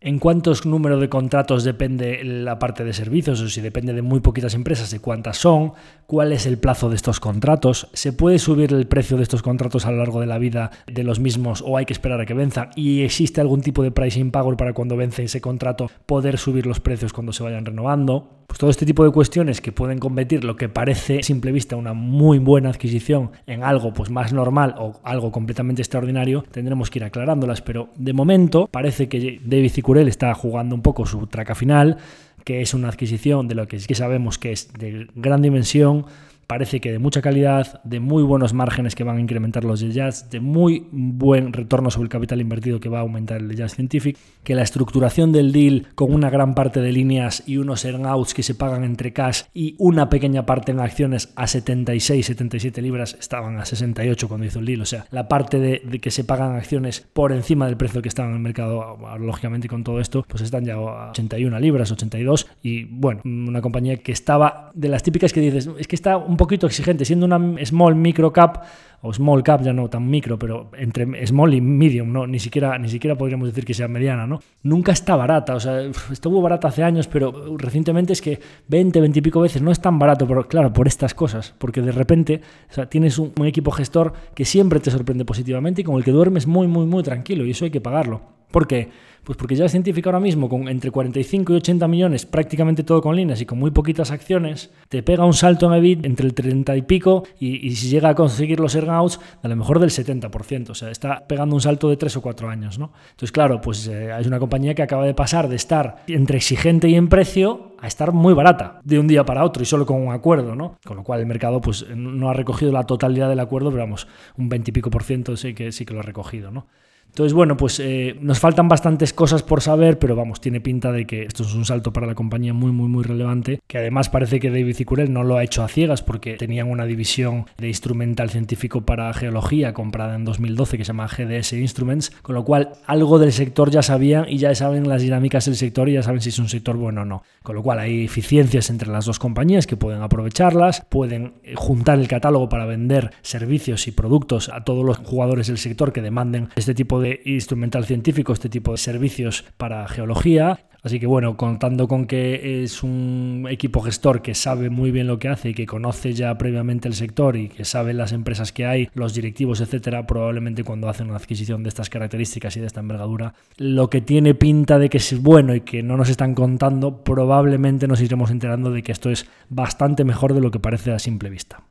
en cuántos números de contratos depende la parte de servicios o si depende de muy poquitas empresas, de cuántas son, cuál es el plazo de estos contratos, se puede subir el precio de estos contratos a lo largo de la vida de los mismos o hay que esperar a que venzan y existe algún tipo de pricing power para cuando vence ese contrato poder subir los precios cuando se vayan renovando. Pues todo este tipo de cuestiones que pueden convertir lo que parece a simple vista una muy buena adquisición en algo pues más normal o algo completamente extraordinario, tendremos que ir aclarándolas, pero de momento parece que David Cicurel está jugando un poco su traca final, que es una adquisición de lo que que sabemos que es de gran dimensión, parece que de mucha calidad, de muy buenos márgenes que van a incrementar los de Jazz, de muy buen retorno sobre el capital invertido que va a aumentar el de Jazz Scientific, que la estructuración del deal con una gran parte de líneas y unos earnouts que se pagan entre cash y una pequeña parte en acciones a 76, 77 libras, estaban a 68 cuando hizo el deal, o sea, la parte de, que se pagan acciones por encima del precio que estaban en el mercado, lógicamente con todo esto, pues están ya a 81 libras, 82 y bueno, una compañía que estaba de las típicas que dices, es que está poquito exigente, siendo una small micro cap o small cap, ya no tan micro, pero entre small y medium, no ni siquiera ni siquiera podríamos decir que sea mediana, ¿no? Nunca está barata, o sea, estuvo barata hace años, pero recientemente es que 20, 20 y pico veces no es tan barato, pero claro, por estas cosas, porque de repente tienes un, un equipo gestor que siempre te sorprende positivamente y con el que duermes muy muy muy tranquilo y eso hay que pagarlo. ¿Por qué? Pues porque ya es científico ahora mismo, con entre 45 y 80 millones, prácticamente todo con líneas y con muy poquitas acciones, te pega un salto en EBIT entre el 30 y pico y, si llega a conseguir los earnouts, a lo mejor del 70%. O sea, está pegando un salto de 3 o 4 años, ¿no? Entonces, claro, pues eh, es una compañía que acaba de pasar de estar entre exigente y en precio a estar muy barata de un día para otro y solo con un acuerdo, ¿no? Con lo cual el mercado pues no ha recogido la totalidad del acuerdo, pero vamos, un 20 y pico por ciento sí que, sí que lo ha recogido, ¿no? Entonces, bueno, pues eh, nos faltan bastantes cosas por saber, pero vamos, tiene pinta de que esto es un salto para la compañía muy, muy, muy relevante, que además parece que David Cicurel no lo ha hecho a ciegas porque tenían una división de instrumental científico para geología comprada en 2012 que se llama GDS Instruments, con lo cual algo del sector ya sabían y ya saben las dinámicas del sector y ya saben si es un sector bueno o no. Con lo cual hay eficiencias entre las dos compañías que pueden aprovecharlas, pueden eh, juntar el catálogo para vender servicios y productos a todos los jugadores del sector que demanden este tipo de instrumental científico, este tipo de servicios para geología. Así que bueno, contando con que es un equipo gestor que sabe muy bien lo que hace y que conoce ya previamente el sector y que sabe las empresas que hay, los directivos, etcétera, probablemente cuando hacen una adquisición de estas características y de esta envergadura, lo que tiene pinta de que es bueno y que no nos están contando, probablemente nos iremos enterando de que esto es bastante mejor de lo que parece a simple vista.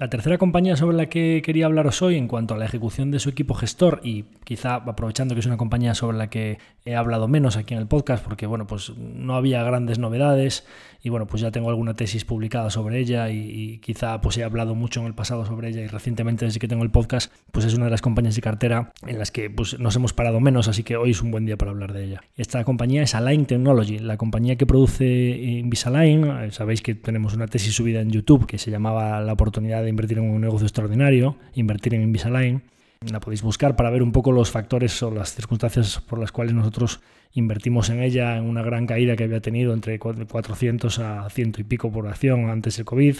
La tercera compañía sobre la que quería hablaros hoy en cuanto a la ejecución de su equipo gestor y quizá aprovechando que es una compañía sobre la que he hablado menos aquí en el podcast porque bueno, pues no había grandes novedades y bueno, pues ya tengo alguna tesis publicada sobre ella y, quizá pues he hablado mucho en el pasado sobre ella y recientemente desde que tengo el podcast, pues es una de las compañías de cartera en las que pues nos hemos parado menos, así que hoy es un buen día para hablar de ella. Esta compañía es Align Technology, la compañía que produce Invisalign, eh, sabéis que tenemos una tesis subida en YouTube que se llamaba La oportunidad de invertir en un negocio extraordinario, invertir en Invisalign. La podéis buscar para ver un poco los factores o las circunstancias por las cuales nosotros invertimos en ella en una gran caída que había tenido entre 400 a 100 y pico por acción antes del COVID.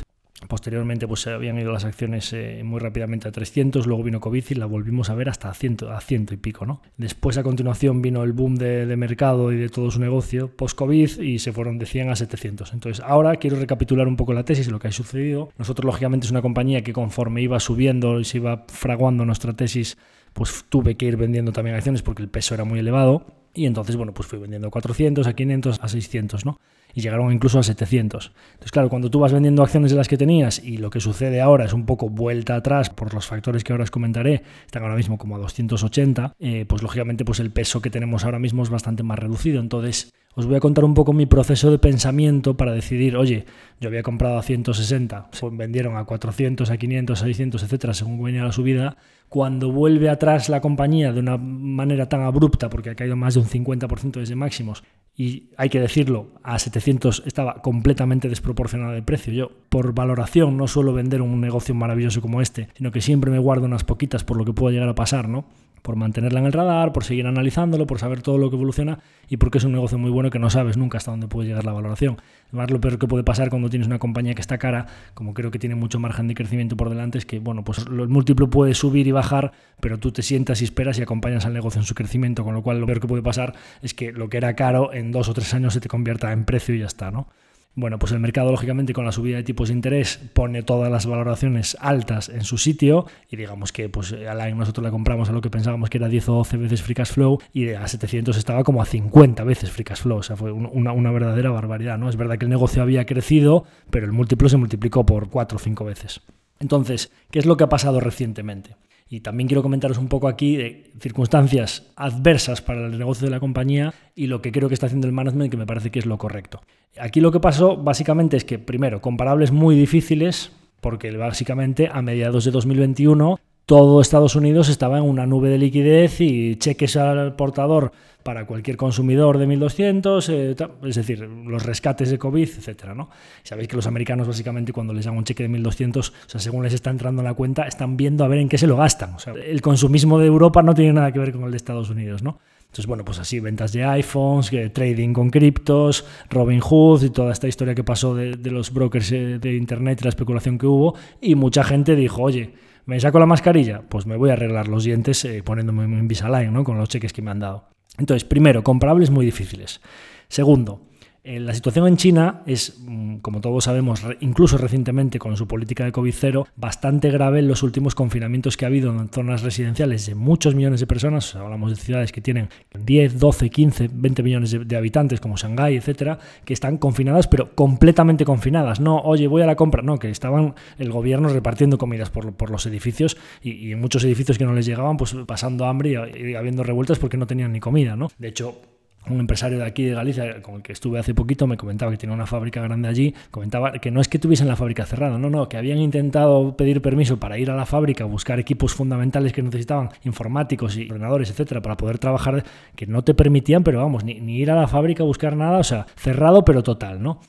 Posteriormente pues se habían ido las acciones eh, muy rápidamente a 300, luego vino COVID y la volvimos a ver hasta a 100, a 100 y pico. ¿no? Después a continuación vino el boom de, mercado y de todo su negocio post-COVID y se fueron de 100 a 700. Entonces ahora quiero recapitular un poco la tesis y lo que ha sucedido. Nosotros lógicamente es una compañía que conforme iba subiendo y se iba fraguando nuestra tesis, pues tuve que ir vendiendo también acciones porque el peso era muy elevado y entonces, bueno, pues fui vendiendo a 400, a 500, a 600, ¿no? Y llegaron incluso a 700. Entonces, claro, cuando tú vas vendiendo acciones de las que tenías y lo que sucede ahora es un poco vuelta atrás por los factores que ahora os comentaré, están ahora mismo como a 280, eh, pues lógicamente pues el peso que tenemos ahora mismo es bastante más reducido. Entonces, os voy a contar un poco mi proceso de pensamiento para decidir, oye, yo había comprado a 160, se vendieron a 400, a 500, a 600, etcétera, según venía la subida. Cuando vuelve atrás la compañía de una manera tan abrupta, porque ha caído más de un 50% desde máximos, y hay que decirlo, a 700 estaba completamente desproporcionado el precio. Yo, por valoración, no suelo vender un negocio maravilloso como este, sino que siempre me guardo unas poquitas por lo que pueda llegar a pasar, ¿no? Por mantenerla en el radar, por seguir analizándolo, por saber todo lo que evoluciona y porque es un negocio muy bueno que no sabes nunca hasta dónde puede llegar la valoración. Además, lo peor que puede pasar cuando tienes una compañía que está cara, como creo que tiene mucho margen de crecimiento por delante, es que, bueno, pues el múltiplo puede subir y bajar, pero tú te sientas y esperas y acompañas al negocio en su crecimiento, con lo cual lo peor que puede pasar es que lo que era caro en dos o tres años se te convierta en precio y ya está, ¿no? Bueno, pues el mercado, lógicamente, con la subida de tipos de interés, pone todas las valoraciones altas en su sitio y digamos que pues a nosotros la compramos a lo que pensábamos que era 10 o 12 veces free cash flow y a 700 estaba como a 50 veces free cash flow. O sea, fue una, una verdadera barbaridad, ¿no? Es verdad que el negocio había crecido, pero el múltiplo se multiplicó por 4 o 5 veces. Entonces, ¿qué es lo que ha pasado recientemente? Y también quiero comentaros un poco aquí de circunstancias adversas para el negocio de la compañía y lo que creo que está haciendo el management, que me parece que es lo correcto. Aquí lo que pasó básicamente es que, primero, comparables muy difíciles, porque básicamente a mediados de 2021 todo Estados Unidos estaba en una nube de liquidez y cheques al portador para cualquier consumidor de 1200, eh, es decir, los rescates de COVID, etcétera, ¿no? Sabéis que los americanos básicamente cuando les dan un cheque de 1200, o sea, según les está entrando en la cuenta, están viendo a ver en qué se lo gastan. O sea, el consumismo de Europa no tiene nada que ver con el de Estados Unidos, ¿no? Entonces, bueno, pues así, ventas de iPhones, trading con criptos, Robin Hood y toda esta historia que pasó de, los brokers eh, de Internet y la especulación que hubo. Y mucha gente dijo, oye, ¿Me saco la mascarilla? Pues me voy a arreglar los dientes eh, poniéndome en Invisalign, ¿no? Con los cheques que me han dado. Entonces, primero, comparables muy difíciles. Segundo, la situación en China es, mm, como todos sabemos, incluso recientemente con su política de COVID-0, bastante grave en los últimos confinamientos que ha habido en zonas residenciales de muchos millones de personas. hablamos de ciudades que tienen 10, 12, 15, 20 millones de, habitantes, como Shanghái, etcétera, que están confinadas, pero completamente confinadas. No, oye, voy a la compra. No, que estaban el gobierno repartiendo comidas por, los edificios y, en muchos edificios que no les llegaban, pues pasando hambre y, y habiendo revueltas porque no tenían ni comida, ¿no? De hecho, un empresario de aquí de Galicia con el que estuve hace poquito me comentaba que tenía una fábrica grande allí, comentaba que no es que tuviesen la fábrica cerrada, no, no, que habían intentado pedir permiso para ir a la fábrica, buscar equipos fundamentales que necesitaban, informáticos y ordenadores, etcétera, para poder trabajar, que no te permitían, pero vamos, ni, ni ir a la fábrica a buscar nada, o sea, cerrado pero total, ¿no?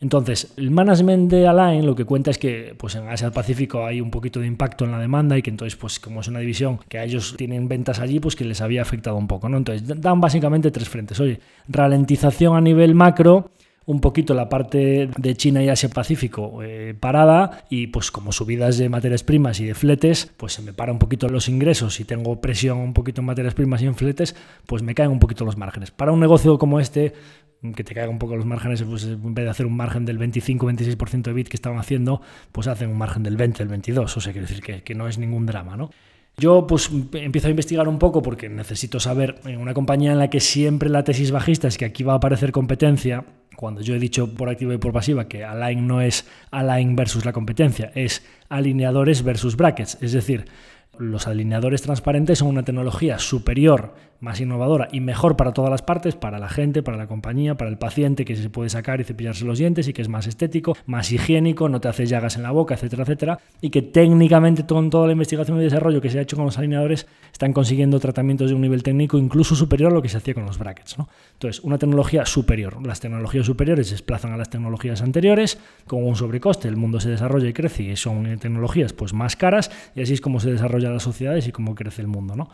Entonces, el management de Align lo que cuenta es que pues en Asia Pacífico hay un poquito de impacto en la demanda y que entonces, pues como es una división que a ellos tienen ventas allí, pues que les había afectado un poco, ¿no? Entonces, dan básicamente tres frentes. Oye, ralentización a nivel macro, un poquito la parte de China y Asia Pacífico eh, parada y pues como subidas de materias primas y de fletes, pues se me para un poquito los ingresos y tengo presión un poquito en materias primas y en fletes, pues me caen un poquito los márgenes. Para un negocio como este, que te caigan un poco los márgenes, pues en vez de hacer un margen del 25-26% de bit que estaban haciendo, pues hacen un margen del 20, del 22, o sea, quiere decir que, que no es ningún drama, ¿no? Yo pues empiezo a investigar un poco porque necesito saber en una compañía en la que siempre la tesis bajista es que aquí va a aparecer competencia, cuando yo he dicho por activa y por pasiva que Align no es Align versus la competencia, es alineadores versus brackets, es decir, los alineadores transparentes son una tecnología superior más innovadora y mejor para todas las partes, para la gente, para la compañía, para el paciente, que se puede sacar y cepillarse los dientes y que es más estético, más higiénico, no te hace llagas en la boca, etcétera, etcétera, y que técnicamente con toda la investigación y desarrollo que se ha hecho con los alineadores están consiguiendo tratamientos de un nivel técnico incluso superior a lo que se hacía con los brackets. ¿no? Entonces, una tecnología superior. Las tecnologías superiores se desplazan a las tecnologías anteriores con un sobrecoste, el mundo se desarrolla y crece y son tecnologías pues más caras y así es como se desarrollan las sociedades y cómo crece el mundo. ¿no?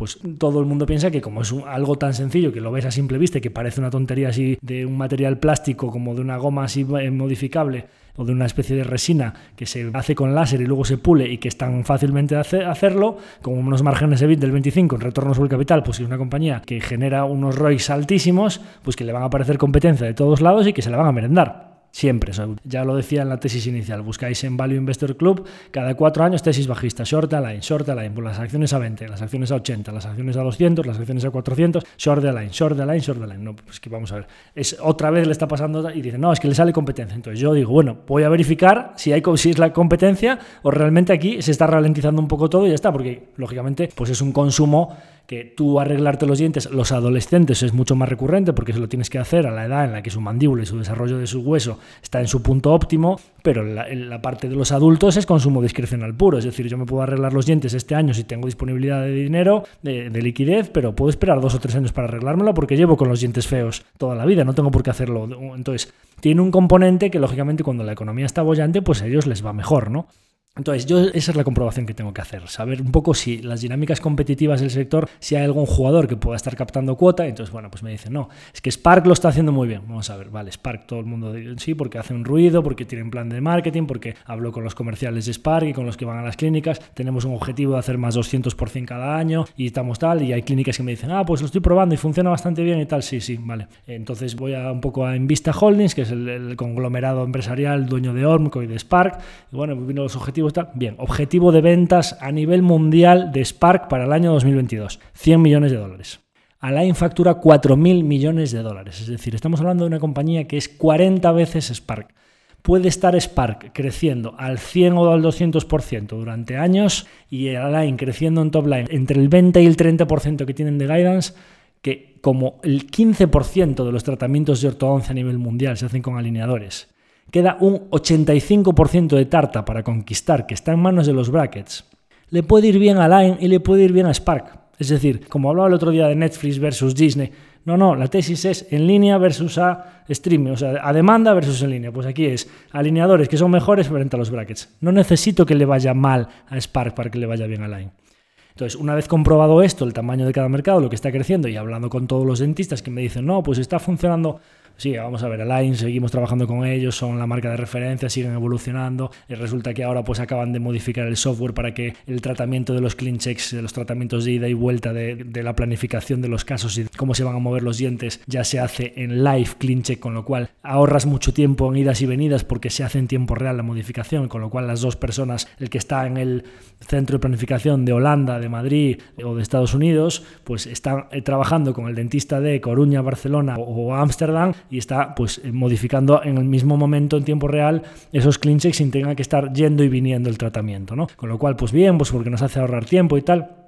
Pues todo el mundo piensa que como es algo tan sencillo que lo ves a simple vista y que parece una tontería así de un material plástico como de una goma así eh, modificable o de una especie de resina que se hace con láser y luego se pule y que es tan fácilmente hacerlo, con unos márgenes EBIT del 25 en retorno sobre el capital, pues es una compañía que genera unos ROIs altísimos, pues que le van a aparecer competencia de todos lados y que se la van a merendar. Siempre, ya lo decía en la tesis inicial, buscáis en Value Investor Club cada cuatro años tesis bajista, short line, short line, pues las acciones a 20, las acciones a 80, las acciones a 200, las acciones a 400, short line, short line, short line. No, pues que vamos a ver, es otra vez le está pasando y dice, no, es que le sale competencia. Entonces yo digo, bueno, voy a verificar si, hay, si es la competencia o realmente aquí se está ralentizando un poco todo y ya está, porque lógicamente pues es un consumo que tú arreglarte los dientes, los adolescentes es mucho más recurrente porque se lo tienes que hacer a la edad en la que su mandíbula y su desarrollo de su hueso está en su punto óptimo, pero la, la parte de los adultos es consumo discrecional puro, es decir, yo me puedo arreglar los dientes este año si tengo disponibilidad de dinero, de, de liquidez, pero puedo esperar dos o tres años para arreglármelo porque llevo con los dientes feos toda la vida, no tengo por qué hacerlo. Entonces, tiene un componente que lógicamente cuando la economía está bollante, pues a ellos les va mejor, ¿no? Entonces, yo esa es la comprobación que tengo que hacer, saber un poco si las dinámicas competitivas del sector, si hay algún jugador que pueda estar captando cuota, entonces, bueno, pues me dicen, no, es que Spark lo está haciendo muy bien. Vamos a ver, vale, Spark, todo el mundo sí, porque hace un ruido, porque tiene un plan de marketing, porque hablo con los comerciales de Spark y con los que van a las clínicas, tenemos un objetivo de hacer más 200% cada año y estamos tal, y hay clínicas que me dicen, ah, pues lo estoy probando y funciona bastante bien y tal, sí, sí, vale. Entonces voy a un poco a Invista Holdings, que es el, conglomerado empresarial dueño de Ormco y de Spark, y bueno, vino los objetivos, bien, objetivo de ventas a nivel mundial de Spark para el año 2022, 100 millones de dólares. Align factura 4.000 millones de dólares, es decir, estamos hablando de una compañía que es 40 veces Spark. Puede estar Spark creciendo al 100 o al 200% durante años y Align creciendo en top line entre el 20 y el 30% que tienen de guidance, que como el 15% de los tratamientos de ortodoncia a nivel mundial se hacen con alineadores Queda un 85% de tarta para conquistar que está en manos de los brackets. Le puede ir bien a Line y le puede ir bien a Spark. Es decir, como hablaba el otro día de Netflix versus Disney, no, no, la tesis es en línea versus a streaming, o sea, a demanda versus en línea. Pues aquí es alineadores que son mejores frente a los brackets. No necesito que le vaya mal a Spark para que le vaya bien a Line. Entonces, una vez comprobado esto, el tamaño de cada mercado, lo que está creciendo y hablando con todos los dentistas que me dicen, no, pues está funcionando sí, vamos a ver, Align, seguimos trabajando con ellos, son la marca de referencia, siguen evolucionando. Y resulta que ahora pues acaban de modificar el software para que el tratamiento de los clean checks, de los tratamientos de ida y vuelta de, la planificación de los casos y cómo se van a mover los dientes, ya se hace en live clean check, con lo cual ahorras mucho tiempo en idas y venidas porque se hace en tiempo real la modificación, con lo cual las dos personas, el que está en el centro de planificación de Holanda, de Madrid o de Estados Unidos, pues están eh, trabajando con el dentista de Coruña, Barcelona o Ámsterdam y está pues eh, modificando en el mismo momento en tiempo real esos clean checks sin tenga que estar yendo y viniendo el tratamiento, ¿no? Con lo cual, pues bien, pues porque nos hace ahorrar tiempo y tal.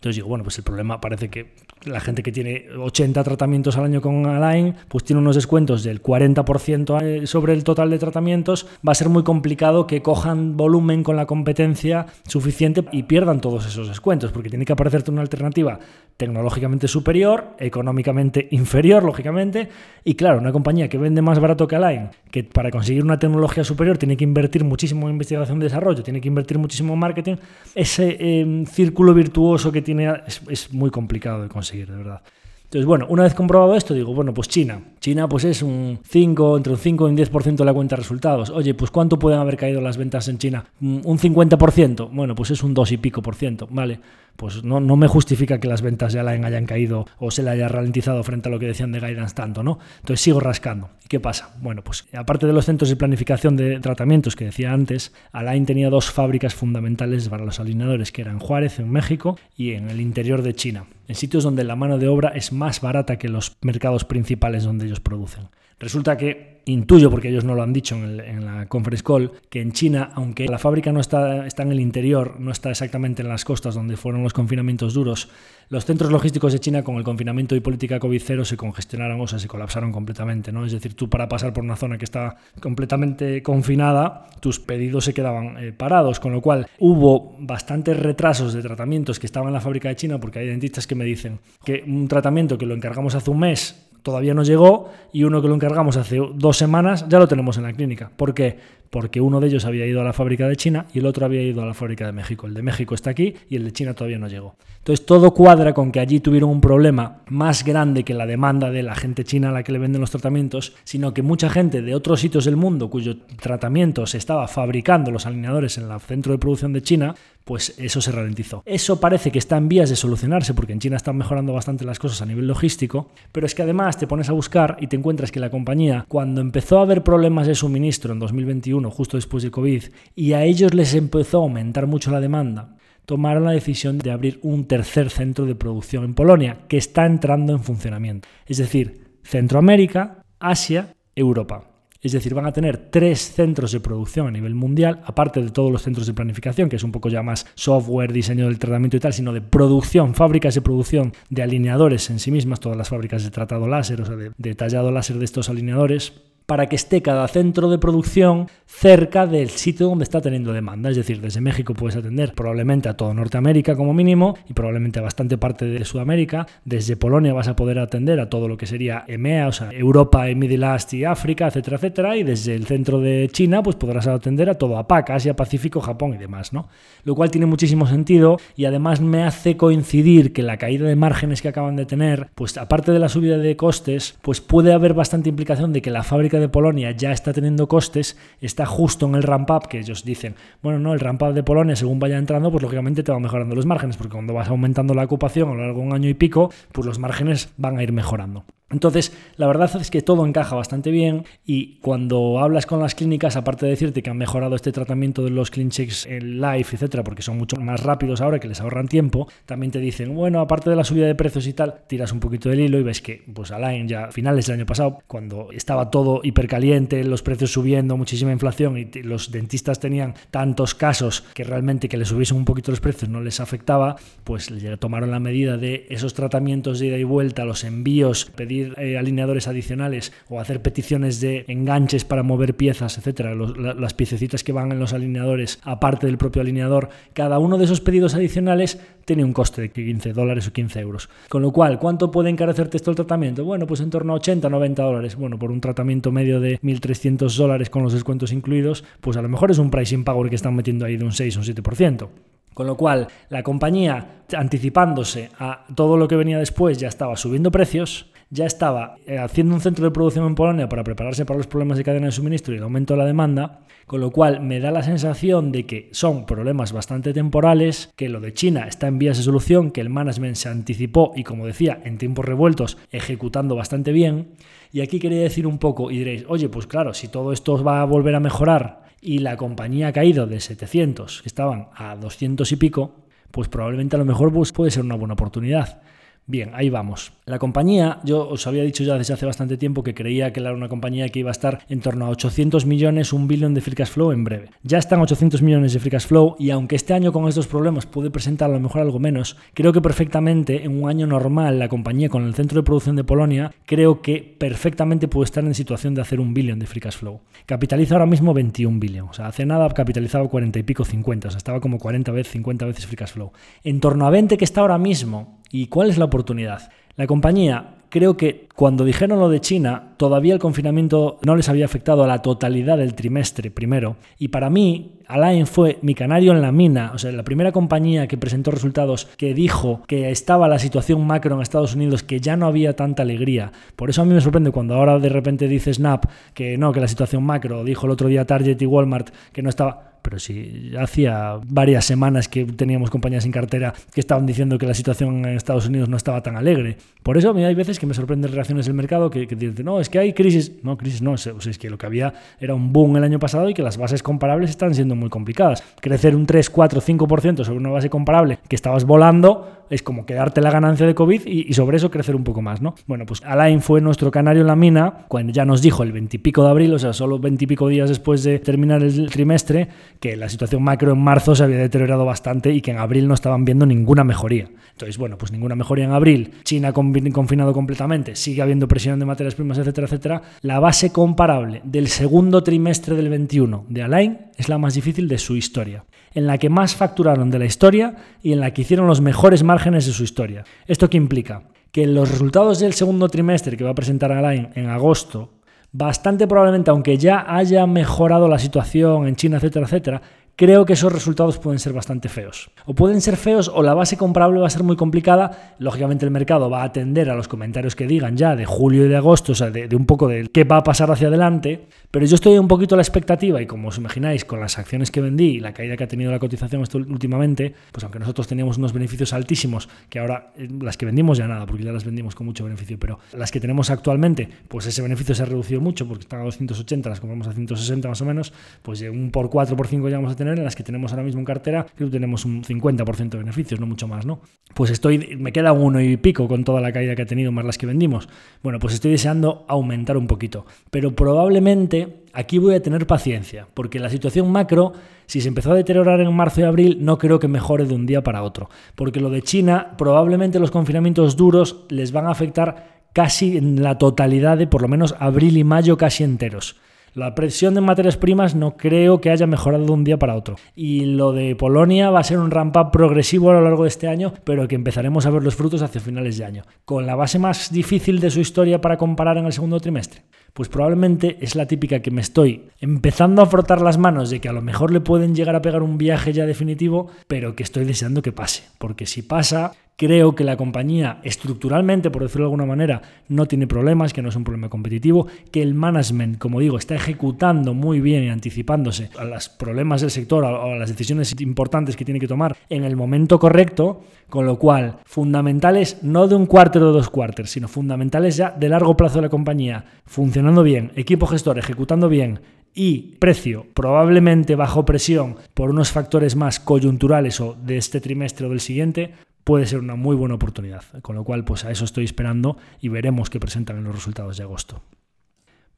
Entonces digo, bueno, pues el problema parece que la gente que tiene 80 tratamientos al año con Align, pues tiene unos descuentos del 40% eh, sobre el total de tratamientos, va a ser muy complicado que cojan volumen con la competencia suficiente y pierdan todos esos descuentos, porque tiene que aparecerte una alternativa tecnológicamente superior, económicamente inferior, lógicamente, y claro, una compañía que vende más barato que Align, que para conseguir una tecnología superior tiene que invertir muchísimo en investigación y desarrollo, tiene que invertir muchísimo en marketing, ese eh, círculo virtuoso que tiene es, muy complicado de conseguir, de verdad. Entonces, bueno, una vez comprobado esto, digo, bueno, pues China. China pues es un 5, entre un 5 y un 10% de la cuenta de resultados. Oye, pues ¿cuánto pueden haber caído las ventas en China? Mm, ¿Un 50%? Bueno, pues es un 2 y pico por ciento, ¿vale? Pues no, no me justifica que las ventas de Alain hayan caído o se le haya ralentizado frente a lo que decían de Guidance tanto, ¿no? Entonces sigo rascando. ¿Y qué pasa? Bueno, pues aparte de los centros de planificación de tratamientos que decía antes, Alain tenía dos fábricas fundamentales para los alineadores, que eran Juárez en México y en el interior de China, en sitios donde la mano de obra es más barata que los mercados principales donde ellos producen. Resulta que intuyo, porque ellos no lo han dicho en, la conference call, que en China, aunque la fábrica no está, está en el interior, no está exactamente en las costas donde fueron los confinamientos duros, los centros logísticos de China con el confinamiento y política COVID-0 se congestionaron, o sea, se colapsaron completamente, ¿no? Es decir, tú para pasar por una zona que está completamente confinada, tus pedidos se quedaban eh, parados, con lo cual hubo bastantes retrasos de tratamientos que estaban en la fábrica de China, porque hay dentistas que me dicen que un tratamiento que lo encargamos hace un mes todavía no llegó y uno que lo encargamos hace dos semanas ya lo tenemos en la clínica. ¿Por qué? Porque uno de ellos había ido a la fábrica de China y el otro había ido a la fábrica de México. El de México está aquí y el de China todavía no llegó. Entonces todo cuadra con que allí tuvieron un problema más grande que la demanda de la gente china a la que le venden los tratamientos, sino que mucha gente de otros sitios del mundo cuyo tratamiento se estaba fabricando los alineadores en el centro de producción de China, pues eso se ralentizó. Eso parece que está en vías de solucionarse porque en China están mejorando bastante las cosas a nivel logístico, pero es que además te pones a buscar y te encuentras que la compañía, cuando empezó a haber problemas de suministro en 2021, justo después del COVID, y a ellos les empezó a aumentar mucho la demanda, tomaron la decisión de abrir un tercer centro de producción en Polonia, que está entrando en funcionamiento. Es decir, Centroamérica, Asia, Europa. Es decir, van a tener tres centros de producción a nivel mundial, aparte de todos los centros de planificación, que es un poco ya más software, diseño del tratamiento y tal, sino de producción, fábricas de producción de alineadores en sí mismas, todas las fábricas de tratado láser, o sea, de, de tallado láser de estos alineadores para que esté cada centro de producción cerca del sitio donde está teniendo demanda. Es decir, desde México puedes atender probablemente a toda Norteamérica como mínimo y probablemente a bastante parte de Sudamérica. Desde Polonia vas a poder atender a todo lo que sería EMEA, o sea, Europa, Middle East y África, etcétera, etcétera. Y desde el centro de China, pues podrás atender a todo APAC, Asia, Pacífico, Japón y demás, ¿no? Lo cual tiene muchísimo sentido y además me hace coincidir que la caída de márgenes que acaban de tener, pues aparte de la subida de costes, pues puede haber bastante implicación de que la fábrica de Polonia ya está teniendo costes, está justo en el ramp up que ellos dicen, bueno, no, el ramp up de Polonia según vaya entrando, pues lógicamente te va mejorando los márgenes, porque cuando vas aumentando la ocupación a lo largo de un año y pico, pues los márgenes van a ir mejorando. Entonces, la verdad es que todo encaja bastante bien y cuando hablas con las clínicas, aparte de decirte que han mejorado este tratamiento de los clean checks en live, etcétera, porque son mucho más rápidos ahora que les ahorran tiempo, también te dicen, bueno, aparte de la subida de precios y tal, tiras un poquito del hilo y ves que, pues Alain ya a finales del año pasado, cuando estaba todo hipercaliente, los precios subiendo, muchísima inflación y los dentistas tenían tantos casos que realmente que les subiesen un poquito los precios no les afectaba, pues tomaron la medida de esos tratamientos de ida y vuelta, los envíos, pedir eh, alineadores adicionales o hacer peticiones de enganches para mover piezas, etcétera, las piececitas que van en los alineadores, aparte del propio alineador, cada uno de esos pedidos adicionales tiene un coste de 15 dólares o 15 euros. Con lo cual, ¿cuánto puede encarecerte esto el tratamiento? Bueno, pues en torno a 80, 90 dólares. Bueno, por un tratamiento medio de 1.300 dólares con los descuentos incluidos, pues a lo mejor es un pricing power que están metiendo ahí de un 6 o un 7%. Con lo cual, la compañía, anticipándose a todo lo que venía después, ya estaba subiendo precios, ya estaba eh, haciendo un centro de producción en Polonia para prepararse para los problemas de cadena de suministro y el aumento de la demanda, con lo cual me da la sensación de que son problemas bastante temporales, que lo de China está en vías de solución, que el management se anticipó y como decía, en tiempos revueltos, ejecutando bastante bien. Y aquí quería decir un poco, y diréis, oye, pues claro, si todo esto va a volver a mejorar y la compañía ha caído de 700, que estaban a 200 y pico, pues probablemente a lo mejor pues, puede ser una buena oportunidad. Bien, ahí vamos. La compañía, yo os había dicho ya desde hace bastante tiempo que creía que era una compañía que iba a estar en torno a 800 millones, un billón de free cash flow en breve. Ya están 800 millones de free cash flow y aunque este año con estos problemas puede presentar a lo mejor algo menos, creo que perfectamente en un año normal la compañía con el centro de producción de Polonia, creo que perfectamente puede estar en situación de hacer un billón de free cash flow. Capitaliza ahora mismo 21 billones, o sea, hace nada capitalizaba 40 y pico 50, o sea, estaba como 40 veces, 50 veces free cash flow. En torno a 20 que está ahora mismo ¿Y cuál es la oportunidad? La compañía, creo que cuando dijeron lo de China, todavía el confinamiento no les había afectado a la totalidad del trimestre primero. Y para mí, Alain fue mi canario en la mina, o sea, la primera compañía que presentó resultados que dijo que estaba la situación macro en Estados Unidos, que ya no había tanta alegría. Por eso a mí me sorprende cuando ahora de repente dice Snap que no, que la situación macro, dijo el otro día Target y Walmart que no estaba pero si hacía varias semanas que teníamos compañías en cartera que estaban diciendo que la situación en Estados Unidos no estaba tan alegre. Por eso a mí hay veces que me sorprenden reacciones del mercado que, dicen, no, es que hay crisis. No, crisis no, es que lo que había era un boom el año pasado y que las bases comparables están siendo muy complicadas. Crecer un 3, 4, 5% sobre una base comparable que estabas volando es como quedarte la ganancia de COVID y, sobre eso crecer un poco más, ¿no? Bueno, pues Alain fue nuestro canario en la mina cuando ya nos dijo el 20 y pico de abril, o sea, solo 20 y pico días después de terminar el trimestre, que la situación macro en marzo se había deteriorado bastante y que en abril no estaban viendo ninguna mejoría. Entonces, bueno, pues ninguna mejoría en abril, China confinado completamente, sigue habiendo presión de materias primas, etcétera, etcétera. La base comparable del segundo trimestre del 21 de Alain es la más difícil de su historia en la que más facturaron de la historia y en la que hicieron los mejores márgenes de su historia. ¿Esto qué implica? Que los resultados del segundo trimestre que va a presentar Alain en agosto, bastante probablemente, aunque ya haya mejorado la situación en China, etcétera, etcétera, creo que esos resultados pueden ser bastante feos. O pueden ser feos o la base comparable va a ser muy complicada. Lógicamente el mercado va a atender a los comentarios que digan ya de julio y de agosto, o sea, de, un poco de qué va a pasar hacia adelante. Pero yo estoy un poquito a la expectativa y como os imagináis, con las acciones que vendí y la caída que ha tenido la cotización últimamente, pues aunque nosotros teníamos unos beneficios altísimos, que ahora eh, las que vendimos ya nada, porque ya las vendimos con mucho beneficio, pero las que tenemos actualmente, pues ese beneficio se ha reducido mucho porque están a 280, las compramos a 160 más o menos, pues un por 4 por 5 ya vamos a tener en las que tenemos ahora mismo en cartera, creo que tenemos un 50% de beneficios, no mucho más, ¿no? Pues estoy, me queda uno y pico con toda la caída que ha tenido, más las que vendimos. Bueno, pues estoy deseando aumentar un poquito, pero probablemente aquí voy a tener paciencia, porque la situación macro, si se empezó a deteriorar en marzo y abril, no creo que mejore de un día para otro, porque lo de China, probablemente los confinamientos duros les van a afectar casi en la totalidad de por lo menos abril y mayo casi enteros. La presión de materias primas no creo que haya mejorado de un día para otro. Y lo de Polonia va a ser un ramp up progresivo a lo largo de este año, pero que empezaremos a ver los frutos hacia finales de año. Con la base más difícil de su historia para comparar en el segundo trimestre. Pues probablemente es la típica que me estoy empezando a frotar las manos de que a lo mejor le pueden llegar a pegar un viaje ya definitivo, pero que estoy deseando que pase. Porque si pasa, Creo que la compañía estructuralmente, por decirlo de alguna manera, no tiene problemas, que no es un problema competitivo, que el management, como digo, está ejecutando muy bien y anticipándose a los problemas del sector, o a las decisiones importantes que tiene que tomar en el momento correcto, con lo cual, fundamentales no de un cuarto o dos cuartos, sino fundamentales ya de largo plazo de la compañía, funcionando bien, equipo gestor ejecutando bien, y precio probablemente bajo presión por unos factores más coyunturales o de este trimestre o del siguiente, puede ser una muy buena oportunidad. Con lo cual, pues a eso estoy esperando y veremos qué presentan en los resultados de agosto.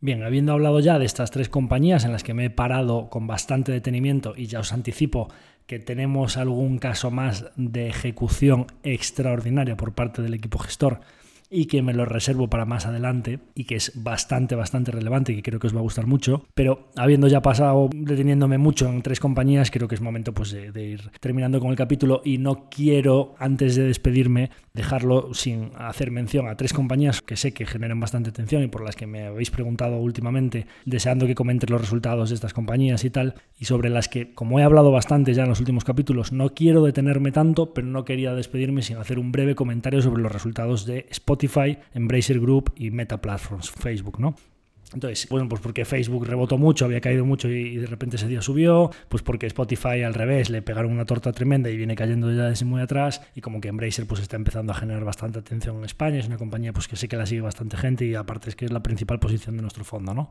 Bien, habiendo hablado ya de estas tres compañías en las que me he parado con bastante detenimiento y ya os anticipo que tenemos algún caso más de ejecución extraordinaria por parte del equipo gestor y que me lo reservo para más adelante y que es bastante, bastante relevante y que creo que os va a gustar mucho. Pero habiendo ya pasado deteniéndome mucho en tres compañías, creo que es momento pues, de, ir terminando con el capítulo y no quiero, antes de despedirme, dejarlo sin hacer mención a tres compañías que sé que generan bastante atención y por las que me habéis preguntado últimamente, deseando que comente los resultados de estas compañías y tal, y sobre las que, como he hablado bastante ya en los últimos capítulos, no quiero detenerme tanto, pero no quería despedirme sin hacer un breve comentario sobre los resultados de Spotify Spotify, Embracer Group y Meta Platforms, Facebook, ¿no? Entonces, bueno, pues porque Facebook rebotó mucho, había caído mucho y, de repente ese día subió, pues porque Spotify al revés le pegaron una torta tremenda y viene cayendo ya desde muy atrás y como que Embracer pues está empezando a generar bastante atención en España, es una compañía pues que sé que la sigue bastante gente y aparte es que es la principal posición de nuestro fondo, ¿no?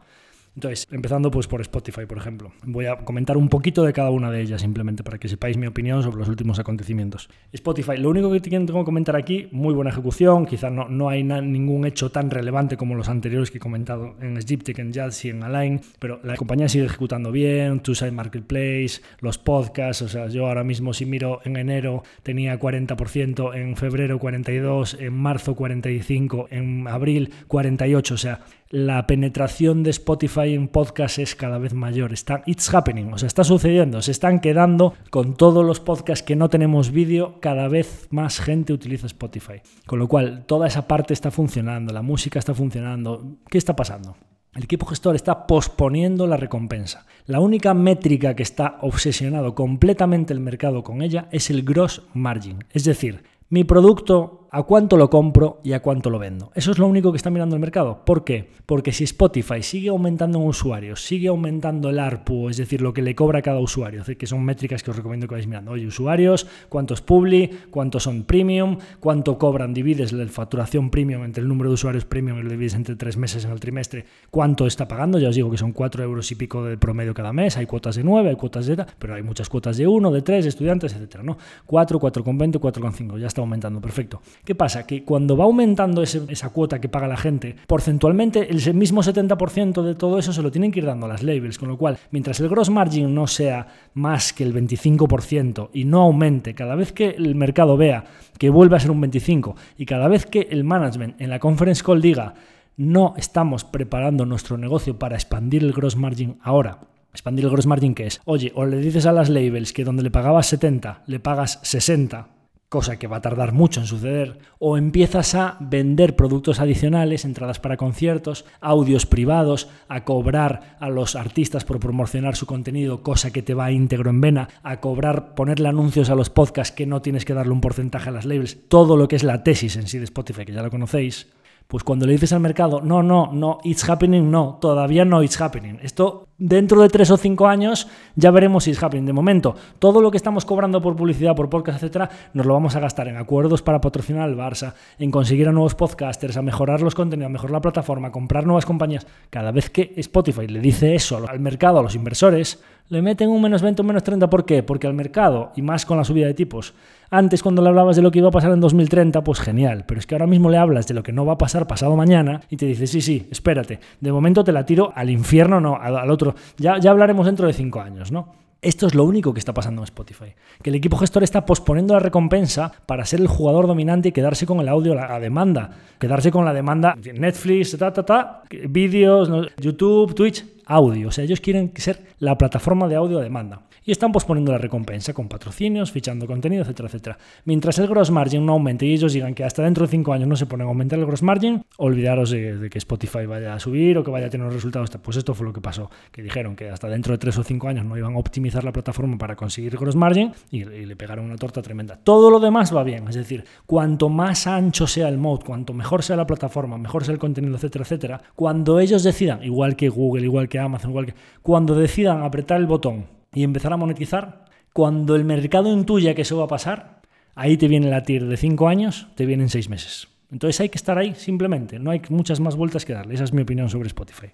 Entonces, empezando pues por Spotify, por ejemplo. Voy a comentar un poquito de cada una de ellas simplemente para que sepáis mi opinión sobre los últimos acontecimientos. Spotify, lo único que tengo que comentar aquí, muy buena ejecución, quizás no, no hay ningún hecho tan relevante como los anteriores que he comentado en Sgiptech, en Jazz y en Align, pero la compañía sigue ejecutando bien, Two-Side Marketplace, los podcasts, o sea, yo ahora mismo si miro en enero tenía 40%, en febrero 42%, en marzo 45%, en abril 48%, o sea, la penetración de Spotify en podcast es cada vez mayor. Está, it's happening, o sea, está sucediendo. Se están quedando con todos los podcasts que no tenemos vídeo, cada vez más gente utiliza Spotify. Con lo cual, toda esa parte está funcionando, la música está funcionando. ¿Qué está pasando? El equipo gestor está posponiendo la recompensa. La única métrica que está obsesionado completamente el mercado con ella es el gross margin. Es decir, mi producto a cuánto lo compro y a cuánto lo vendo. Eso es lo único que está mirando el mercado. ¿Por qué? Porque si Spotify sigue aumentando en usuarios, sigue aumentando el ARPU, es decir, lo que le cobra cada usuario, que son métricas que os recomiendo que vayáis mirando. Oye, usuarios, cuántos publi, cuántos son premium, cuánto cobran, divides la facturación premium entre el número de usuarios premium y lo divides entre tres meses en el trimestre, cuánto está pagando. Ya os digo que son cuatro euros y pico de promedio cada mes. Hay cuotas de nueve, hay cuotas de... pero hay muchas cuotas de uno, de tres, estudiantes, etcétera, ¿no? 4, 4,20, 4,5, ya está aumentando, perfecto. ¿Qué pasa? Que cuando va aumentando esa cuota que paga la gente, porcentualmente el mismo 70% de todo eso se lo tienen que ir dando a las labels, con lo cual, mientras el gross margin no sea más que el 25% y no aumente, cada vez que el mercado vea que vuelve a ser un 25% y cada vez que el management en la conference call diga no estamos preparando nuestro negocio para expandir el gross margin ahora, Expandir el gross margin que es, oye, o le dices a las labels que donde le pagabas 70, le pagas 60, cosa que va a tardar mucho en suceder, o empiezas a vender productos adicionales, entradas para conciertos, audios privados, a cobrar a los artistas por promocionar su contenido, cosa que te va íntegro en vena, a cobrar, ponerle anuncios a los podcasts que no tienes que darle un porcentaje a las labels, todo lo que es la tesis en sí de Spotify, que ya lo conocéis, pues cuando le dices al mercado, no, no, no, it's happening, no, todavía no it's happening. Esto dentro de tres o cinco años ya veremos si it's happening. De momento, todo lo que estamos cobrando por publicidad, por podcast, etcétera, nos lo vamos a gastar en acuerdos para patrocinar al Barça, en conseguir a nuevos podcasters, a mejorar los contenidos, a mejorar la plataforma, a comprar nuevas compañías. Cada vez que Spotify le dice eso al mercado, a los inversores, le meten un menos 20, un menos 30. ¿Por qué? Porque al mercado, y más con la subida de tipos, antes cuando le hablabas de lo que iba a pasar en 2030, pues genial, pero es que ahora mismo le hablas de lo que no va a pasar pasado mañana y te dice, sí, sí, espérate, de momento te la tiro al infierno, no, al otro, ya, ya hablaremos dentro de cinco años, ¿no? Esto es lo único que está pasando en Spotify. Que el equipo gestor está posponiendo la recompensa para ser el jugador dominante y quedarse con el audio a demanda. Quedarse con la demanda Netflix, ta, ta, ta, vídeos, YouTube, Twitch, audio. O sea, ellos quieren ser la plataforma de audio a demanda y están posponiendo la recompensa con patrocinios, fichando contenido, etcétera, etcétera. Mientras el gross margin no aumente y ellos digan que hasta dentro de 5 años no se ponen a aumentar el gross margin, olvidaros de, que Spotify vaya a subir o que vaya a tener resultados. Pues esto fue lo que pasó, que dijeron que hasta dentro de 3 o 5 años no iban a optimizar la plataforma para conseguir gross margin y, le pegaron una torta tremenda. Todo lo demás va bien, es decir, cuanto más ancho sea el mode, cuanto mejor sea la plataforma, mejor sea el contenido, etcétera, etcétera, cuando ellos decidan, igual que Google, igual que Amazon, igual que cuando decidan apretar el botón y empezar a monetizar, cuando el mercado intuya que eso va a pasar, ahí te viene la TIR de 5 años, te vienen 6 meses. Entonces hay que estar ahí simplemente, no hay muchas más vueltas que darle. Esa es mi opinión sobre Spotify.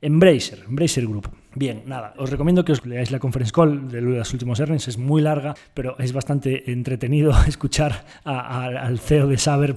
Embracer, Embracer Group. Bien, nada, os recomiendo que os leáis la conference call de los últimos earnings, es muy larga, pero es bastante entretenido escuchar al CEO de Saber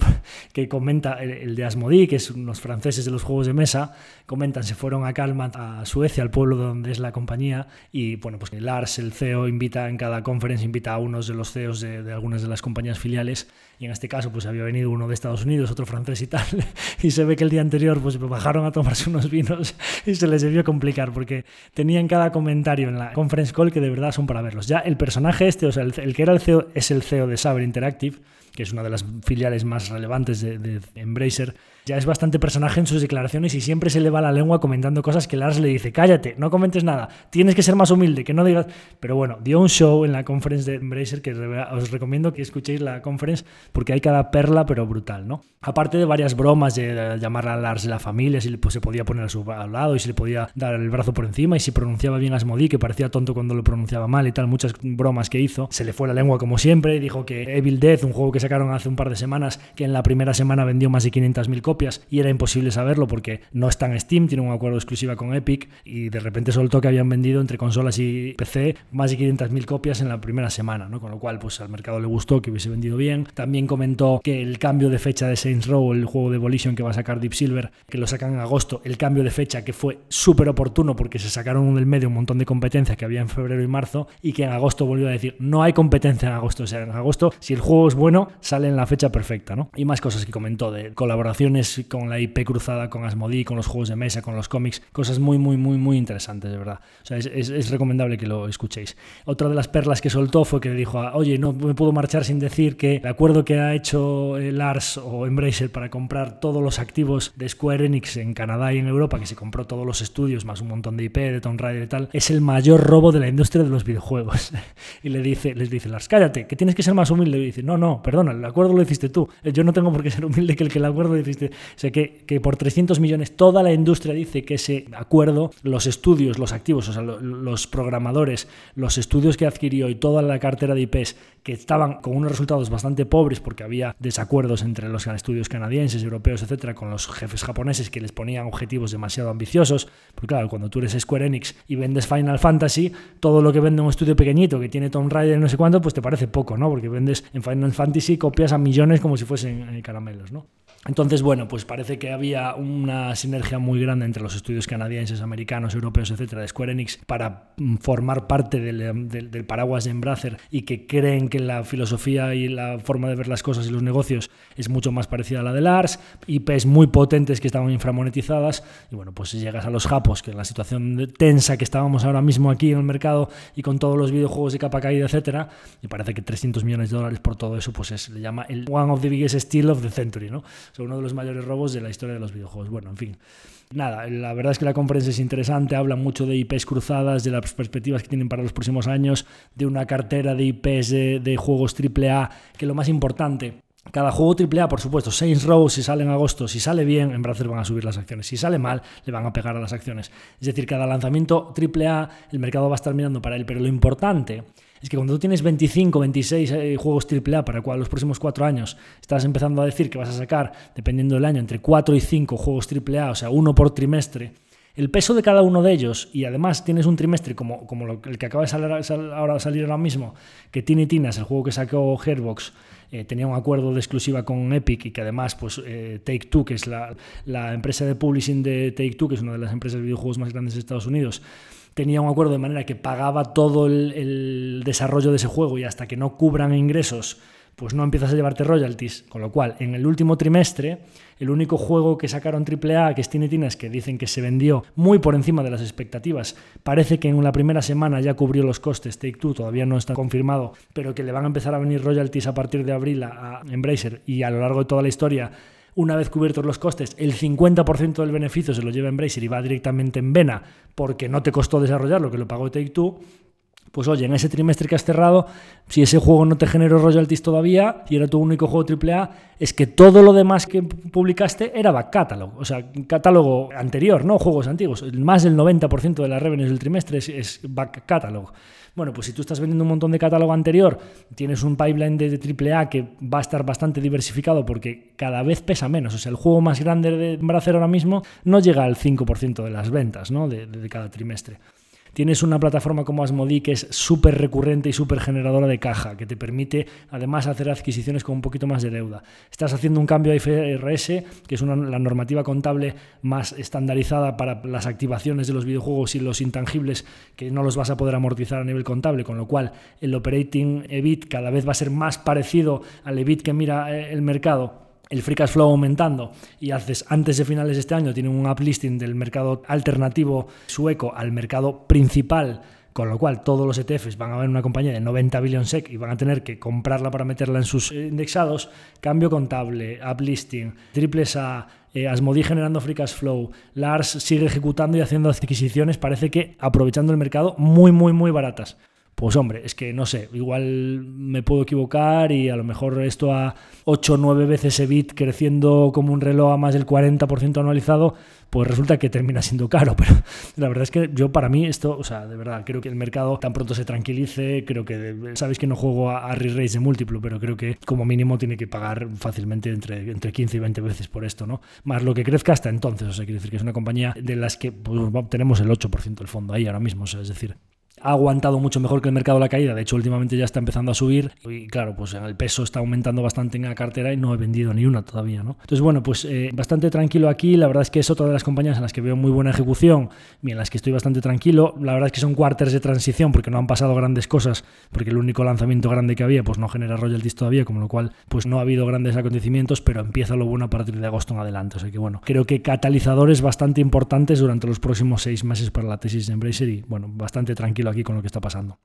que comenta el, de Asmodee, que es unos franceses de los juegos de mesa, comentan, se fueron a Calma, a Suecia, al pueblo donde es la compañía, y bueno, pues Lars, el CEO, invita en cada conference, invita a unos de los CEOs de, de algunas de las compañías filiales, y en este caso pues había venido uno de Estados Unidos, otro francés y tal, y se ve que el día anterior pues bajaron a tomarse unos vinos y se les debió complicar, porque tenían cada comentario en la conference call que de verdad son para verlos. Ya el personaje este, o sea, el, que era el CEO, es el CEO de Saber Interactive, que es una de las filiales más relevantes de Embracer, ya es bastante personaje en sus declaraciones y siempre se le va la lengua comentando cosas que Lars le dice, cállate, no comentes nada, tienes que ser más humilde, que no digas... Pero bueno, dio un show en la conference de Embracer que os recomiendo que escuchéis la conference porque hay cada perla pero brutal, ¿no? Aparte de varias bromas de llamar a Lars de la familia, si pues, se podía poner a su lado y si le podía dar el brazo por encima y si pronunciaba bien Asmodee, que parecía tonto cuando lo pronunciaba mal y tal, muchas bromas que hizo. Se le fue la lengua como siempre, dijo que Evil Death, un juego que sacaron hace un par de semanas, que en la primera semana vendió más de 500.000 copias y era imposible saberlo porque no está en Steam, tiene un acuerdo exclusiva con Epic y de repente soltó que habían vendido entre consolas y PC más de 500.000 copias en la primera semana, ¿no? Con lo cual, pues al mercado le gustó que hubiese vendido bien. También comentó que el cambio de fecha de Saints Row, el juego de Volition que va a sacar Deep Silver, que lo sacan en agosto, el cambio de fecha que fue súper oportuno porque se sacaron del medio un montón de competencia que había en febrero y marzo y que en agosto volvió a decir, no hay competencia en agosto, o sea, en agosto, si el juego es bueno, sale en la fecha perfecta, ¿no? Y más cosas que comentó de colaboraciones con la IP cruzada con Asmodee, con los juegos de mesa, con los cómics, cosas muy, muy, muy, muy interesantes, de verdad. O sea, es, recomendable que lo escuchéis. Otra de las perlas que soltó fue que le dijo, oye, no me puedo marchar sin decir que el acuerdo que ha hecho Lars o Embracer para comprar todos los activos de Square Enix en Canadá y en Europa, que se compró todos los estudios, más un montón de IP, de Tomb Raider y tal, es el mayor robo de la industria de los videojuegos. y le dice, les dice Lars, cállate, que tienes que ser más humilde. Y dice, no, no, perdona, el acuerdo lo hiciste tú. Eh, yo no tengo por qué ser humilde que el que el acuerdo lo hiciste. Sea, que, por 300 millones toda la industria dice que ese acuerdo, los estudios, los activos, o sea, los programadores, los estudios que adquirió y toda la cartera de IPs que estaban con unos resultados bastante pobres porque había desacuerdos entre los estudios canadienses, europeos, etcétera, con los jefes japoneses que les ponían objetivos demasiado ambiciosos. Porque claro, cuando tú eres Square Enix y vendes Final Fantasy, todo lo que vende un estudio pequeñito que tiene Tomb Raider no sé cuánto, pues te parece poco, ¿no? Porque vendes en Final Fantasy copias a millones como si fuesen eh, caramelos, ¿no? Entonces, bueno, pues parece que había una sinergia muy grande entre los estudios canadienses, americanos, europeos, etcétera, de Square Enix para mm, formar parte del, del paraguas de Embracer y que creen que la filosofía y la forma de ver las cosas y los negocios es mucho más parecida a la de Lars, IPs muy potentes que estaban inframonetizadas y bueno, pues si llegas a los japos, que en la situación tensa que estábamos ahora mismo aquí en el mercado y con todos los videojuegos de capa caída, etcétera, y parece que 300 millones de dólares por todo eso, pues se le llama el one of the biggest steal of the century, ¿no? O uno de los mayores robos de la historia de los videojuegos. Bueno, en fin. Nada, la verdad es que la conferencia es interesante, habla mucho de IPs cruzadas, de las perspectivas que tienen para los próximos años, de una cartera de IPs de, de juegos AAA, que lo más importante, cada juego AAA, por supuesto, Saints Row, si sale en agosto, si sale bien, en Bracer van a subir las acciones. Si sale mal, le van a pegar a las acciones. Es decir, cada lanzamiento AAA, el mercado va a estar mirando para él. Pero lo importante es que cuando tú tienes 25, 26 eh, juegos AAA para cual los próximos cuatro años estás empezando a decir que vas a sacar, dependiendo del año, entre 4 y 5 juegos AAA, o sea, uno por trimestre, el peso de cada uno de ellos, y además tienes un trimestre como, el que acaba de salir, ahora, salir mismo, que Tiny Tinas, el juego que sacó Gearbox, eh, tenía un acuerdo de exclusiva con Epic y que además pues, eh, Take Two, que es la, la, empresa de publishing de Take Two, que es una de las empresas de videojuegos más grandes de Estados Unidos, tenía un acuerdo de manera que pagaba todo el, desarrollo de ese juego y hasta que no cubran ingresos, pues no empiezas a llevarte royalties. Con lo cual, en el último trimestre, el único juego que sacaron AAA, que es Tiny Tinas, que dicen que se vendió muy por encima de las expectativas, parece que en la primera semana ya cubrió los costes. Take Two todavía no está confirmado, pero que le van a empezar a venir royalties a partir de abril a Embracer y a lo largo de toda la historia una vez cubiertos los costes, el 50% del beneficio se lo lleva Embracer y va directamente en vena porque no te costó desarrollarlo, que lo pagó Take Two, pues oye, en ese trimestre que has cerrado, si ese juego no te generó royalties todavía y era tu único juego AAA, es que todo lo demás que publicaste era back catalog, o sea, catálogo anterior, no juegos antiguos. Más del 90% de las revenues del trimestre es, es back catalog. Bueno, pues si tú estás vendiendo un montón de catálogo anterior, tienes un pipeline de, AAA que va a estar bastante diversificado porque cada vez pesa menos. O sea, el juego más grande de Bracer ahora mismo no llega al 5% de las ventas ¿no? de cada trimestre. Tienes una plataforma como Asmodi que es súper recurrente y súper generadora de caja, que te permite además hacer adquisiciones con un poquito más de deuda. Estás haciendo un cambio a IFRS, que es la normativa contable más estandarizada para las activaciones de los videojuegos y los intangibles que no los vas a poder amortizar a nivel contable, con lo cual el operating EBIT cada vez va a ser más parecido al EBIT que mira eh, el mercado el free cash flow aumentando y haces antes de finales de este año tienen un uplisting del mercado alternativo sueco al mercado principal, con lo cual todos los ETFs van a ver una compañía de 90 billion SEC y van a tener que comprarla para meterla en sus indexados, cambio contable, uplisting, triples A, eh, Asmodi generando free cash flow, Lars sigue ejecutando y haciendo adquisiciones, parece que aprovechando el mercado muy, muy, muy baratas. Pues hombre, es que no sé, igual me puedo equivocar y a lo mejor esto a 8 o 9 veces EBIT creciendo como un reloj a más del 40% anualizado, pues resulta que termina siendo caro. Pero la verdad es que yo para mí esto, o sea, de verdad, creo que el mercado tan pronto se tranquilice, creo que, sabéis que no juego a, re-race de múltiplo, pero creo que como mínimo tiene que pagar fácilmente entre, entre 15 y 20 veces por esto, ¿no? Más lo que crezca hasta entonces, o sea, quiere decir que es una compañía de las que pues, tenemos el 8% del fondo ahí ahora mismo, o sea, es decir, ha aguantado mucho mejor que el mercado la caída. De hecho, últimamente ya está empezando a subir y claro, pues el peso está aumentando bastante en la cartera y no he vendido ni una todavía, ¿no? Entonces, bueno, pues eh, bastante tranquilo aquí. La verdad es que es otra de las compañías en las que veo muy buena ejecución y en las que estoy bastante tranquilo. La verdad es que son quarters de transición porque no han pasado grandes cosas, porque el único lanzamiento grande que había pues no genera royalties todavía, como lo cual pues no ha habido grandes acontecimientos, pero empieza lo bueno a partir de agosto en adelante. O sea que bueno, creo que catalizadores bastante importantes durante los próximos seis meses para la tesis de Embracer y bueno, bastante tranquilo aquí con lo que está pasando.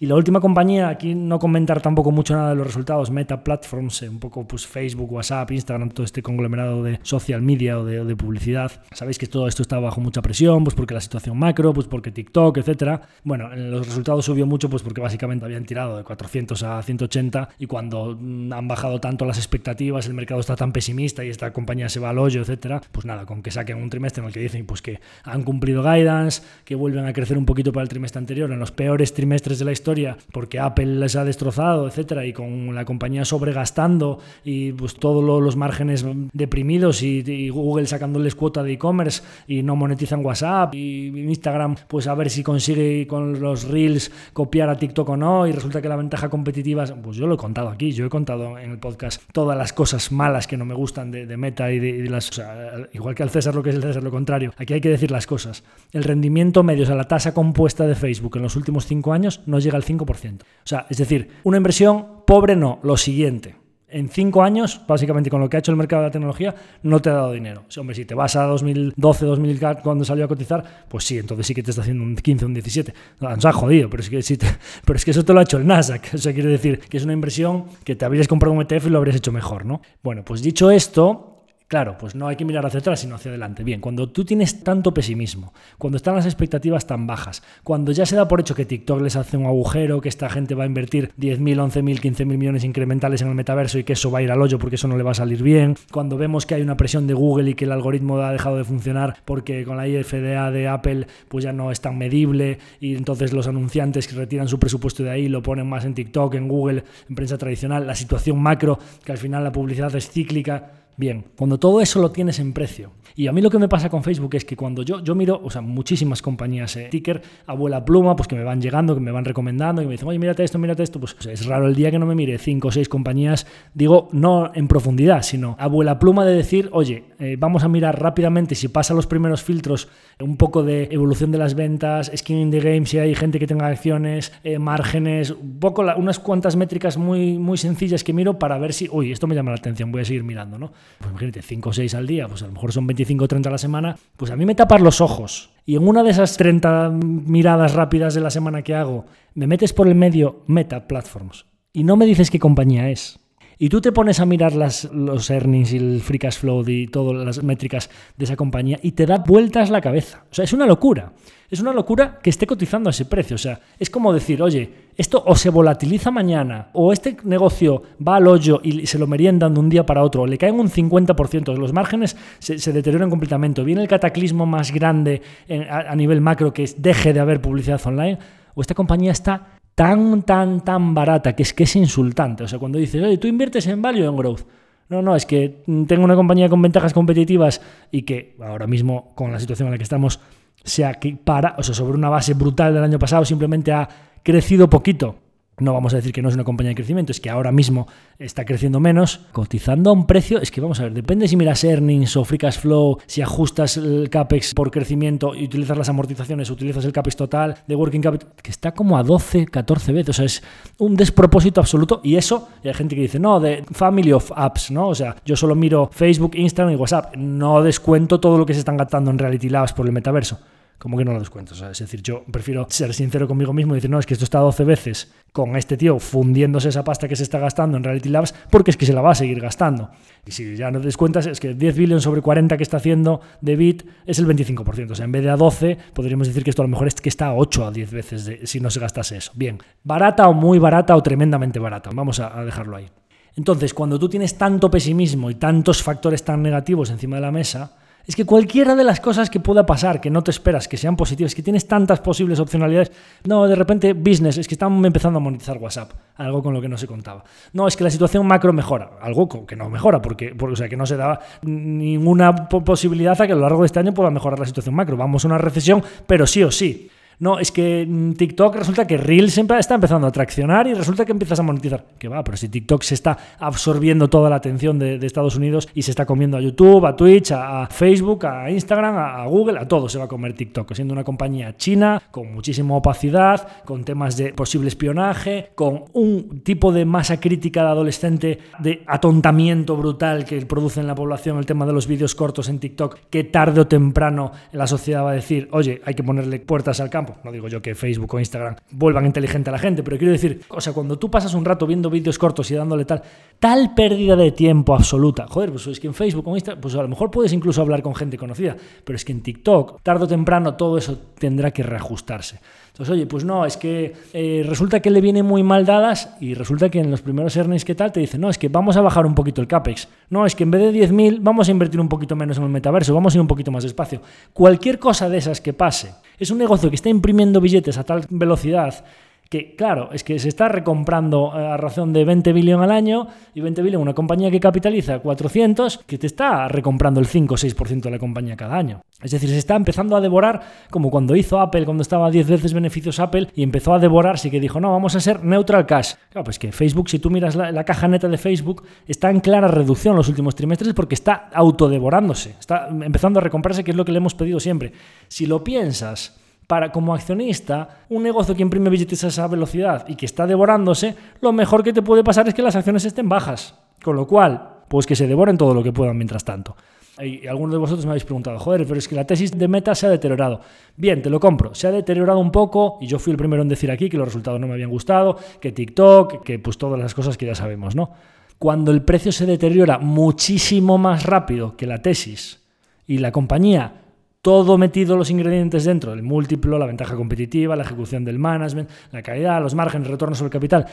Y la última compañía, aquí no comentar tampoco mucho nada de los resultados, Meta Platforms, eh, un poco pues Facebook, WhatsApp, Instagram, todo este conglomerado de social media o de, publicidad. Sabéis que todo esto está bajo mucha presión, pues porque la situación macro, pues porque TikTok, etcétera. Bueno, en los resultados subió mucho, pues porque básicamente habían tirado de 400 a 180 y cuando mm, han bajado tanto las expectativas, el mercado está tan pesimista y esta compañía se va al hoyo, etcétera, pues nada, con que saquen un trimestre en el que dicen pues que han cumplido guidance, que vuelven a crecer un poquito para el trimestre anterior, en los peores trimestres de la historia porque Apple les ha destrozado, etcétera, y con la compañía sobregastando y pues todos los márgenes deprimidos y, Google sacándoles cuota de e-commerce y no monetizan WhatsApp y Instagram pues a ver si consigue con los reels copiar a TikTok o no y resulta que la ventaja competitiva, pues yo lo he contado aquí, yo he contado en el podcast todas las cosas malas que no me gustan de, Meta y de, las, igual que al César lo que es el César lo contrario, aquí hay que decir las cosas. El rendimiento medio, o sea, la tasa compuesta de Facebook en los últimos cinco años no llega al 5%. O sea, es decir, una inversión pobre no, lo siguiente. En cinco años, básicamente con lo que ha hecho el mercado de la tecnología, no te ha dado dinero. hombre, si te vas a 2012, 2014, cuando salió a cotizar, pues sí, entonces sí que te está haciendo un 15, un 17. Nos ha jodido, pero es, que, sí pero es que eso te lo ha hecho el Nasdaq. O sea, quiere decir que es una inversión que te habrías comprado un ETF y lo habrías hecho mejor, ¿no? Bueno, pues dicho esto, Claro, pues no hay que mirar hacia atrás, sino hacia adelante. Bien, cuando tú tienes tanto pesimismo, cuando están las expectativas tan bajas, cuando ya se da por hecho que TikTok les hace un agujero, que esta gente va a invertir 10.000, 11.000, 15.000 millones incrementales en el metaverso y que eso va a ir al hoyo porque eso no le va a salir bien, cuando vemos que hay una presión de Google y que el algoritmo ha dejado de funcionar porque con la IFDA de Apple pues ya no es tan medible y entonces los anunciantes que retiran su presupuesto de ahí lo ponen más en TikTok, en Google, en prensa tradicional, la situación macro, que al final la publicidad es cíclica, Bien, cuando todo eso lo tienes en precio. Y a mí lo que me pasa con Facebook es que cuando yo, yo miro, o sea, muchísimas compañías, eh, ticker, abuela pluma, pues que me van llegando, que me van recomendando, que me dicen, oye, mírate esto, mírate esto, pues es raro el día que no me mire cinco o seis compañías, digo, no en profundidad, sino abuela pluma de decir, oye, eh, vamos a mirar rápidamente si pasa los primeros filtros, un poco de evolución de las ventas, skin in the game, si hay gente que tenga acciones, eh, márgenes, un poco unas cuantas métricas muy, muy sencillas que miro para ver si, uy, esto me llama la atención, voy a seguir mirando, ¿no? Pues imagínate, 5 o 6 al día, pues a lo mejor son 25 o 30 a la semana, pues a mí me tapas los ojos. Y en una de esas 30 miradas rápidas de la semana que hago, me metes por el medio Meta Platforms y no me dices qué compañía es. Y tú te pones a mirar las, los earnings y el free cash flow y todas las métricas de esa compañía y te da vueltas la cabeza. O sea, es una locura. Es una locura que esté cotizando a ese precio. O sea, es como decir, oye, esto o se volatiliza mañana, o este negocio va al hoyo y se lo meriendan de un día para otro, le caen un 50%, los márgenes se, deterioran completamente, viene el cataclismo más grande a, nivel macro que es deje de haber publicidad online, o esta compañía está tan, tan, tan barata que es que es insultante. O sea, cuando dices, oye, tú inviertes en value o en growth. No, no, es que tengo una compañía con ventajas competitivas y que ahora mismo, con la situación en la que estamos, sea que para, o sea, sobre una base brutal del año pasado, simplemente ha crecido poquito no vamos a decir que no es una compañía de crecimiento, es que ahora mismo está creciendo menos, cotizando a un precio, es que vamos a ver, depende si miras earnings o free cash flow, si ajustas el CAPEX por crecimiento y utilizas las amortizaciones, utilizas el CAPEX total de working capital, que está como a 12, 14 veces, o sea, es un despropósito absoluto y eso, hay gente que dice, no, de family of apps, ¿no? O sea, yo solo miro Facebook, Instagram y WhatsApp, no descuento todo lo que se están gastando en Reality Labs por el metaverso como que no lo descuento. es decir, yo prefiero ser sincero conmigo mismo y decir, no, es que esto está 12 veces con este tío fundiéndose esa pasta que se está gastando en Reality Labs porque es que se la va a seguir gastando. Y si ya no descuentas, es que 10 billones sobre 40 que está haciendo de bit es el 25%. O sea, en vez de a 12, podríamos decir que esto a lo mejor es que está a 8 a 10 veces si no se gastase eso. Bien, barata o muy barata o tremendamente barata. Vamos a dejarlo ahí. Entonces, cuando tú tienes tanto pesimismo y tantos factores tan negativos encima de la mesa, es que cualquiera de las cosas que pueda pasar, que no te esperas, que sean positivas, que tienes tantas posibles opcionalidades, no, de repente business, es que están empezando a monetizar WhatsApp, algo con lo que no se contaba. No, es que la situación macro mejora, algo que no mejora, porque, o sea, que no se da ninguna posibilidad a que a lo largo de este año pueda mejorar la situación macro. Vamos a una recesión, pero sí o sí. No, es que mm, TikTok resulta que Reels está empezando a traccionar y resulta que empiezas a monetizar. Que va, pero si TikTok se está absorbiendo toda la atención de, Estados Unidos y se está comiendo a YouTube, a Twitch, a, Facebook, a Instagram, a, Google, a todo se va a comer TikTok, siendo una compañía china con muchísima opacidad, con temas de posible espionaje, con un tipo de masa crítica de adolescente de atontamiento brutal que produce en la población el tema de los vídeos cortos en TikTok, que tarde o temprano la sociedad va a decir, oye, hay que ponerle puertas al campo Instagram, no digo yo que Facebook o Instagram vuelvan inteligente a la gente, pero quiero decir, o sea, cuando tú pasas un rato viendo vídeos cortos y dándole tal, tal pérdida de tiempo absoluta, joder, pues es que en Facebook o Instagram, pues a lo mejor puedes incluso hablar con gente conocida, pero es que en TikTok, tarde o temprano, todo eso tendrá que reajustarse. Entonces, oye, pues no, es que eh, resulta que le viene muy mal dadas y resulta que en los primeros earnings que tal te dicen, no, es que vamos a bajar un poquito el CAPEX. No, es que en vez de 10.000 vamos a invertir un poquito menos en el metaverso, vamos a ir un poquito más despacio. Cualquier cosa de esas que pase, es un negocio que está imprimiendo billetes a tal velocidad que claro, es que se está recomprando a razón de 20 billones al año y 20 billones una compañía que capitaliza 400 que te está recomprando el 5 o 6% de la compañía cada año. Es decir, se está empezando a devorar como cuando hizo Apple, cuando estaba 10 veces beneficios Apple y empezó a devorarse y que dijo, no, vamos a ser neutral cash. Claro, pues que Facebook, si tú miras la, la caja neta de Facebook, está en clara reducción los últimos trimestres porque está autodevorándose, está empezando a recomprarse, que es lo que le hemos pedido siempre. Si lo piensas, para como accionista, un negocio que imprime billetes a esa velocidad y que está devorándose, lo mejor que te puede pasar es que las acciones estén bajas. Con lo cual, pues que se devoren todo lo que puedan mientras tanto. Y algunos de vosotros me habéis preguntado, joder, pero es que la tesis de Meta se ha deteriorado. Bien, te lo compro, se ha deteriorado un poco y yo fui el primero en decir aquí que los resultados no me habían gustado, que TikTok, que pues todas las cosas que ya sabemos, ¿no? Cuando el precio se deteriora muchísimo más rápido que la tesis y la compañía todo metido los ingredientes dentro, el múltiplo, la ventaja competitiva, la ejecución del management, la calidad, los márgenes, retorno sobre el capital,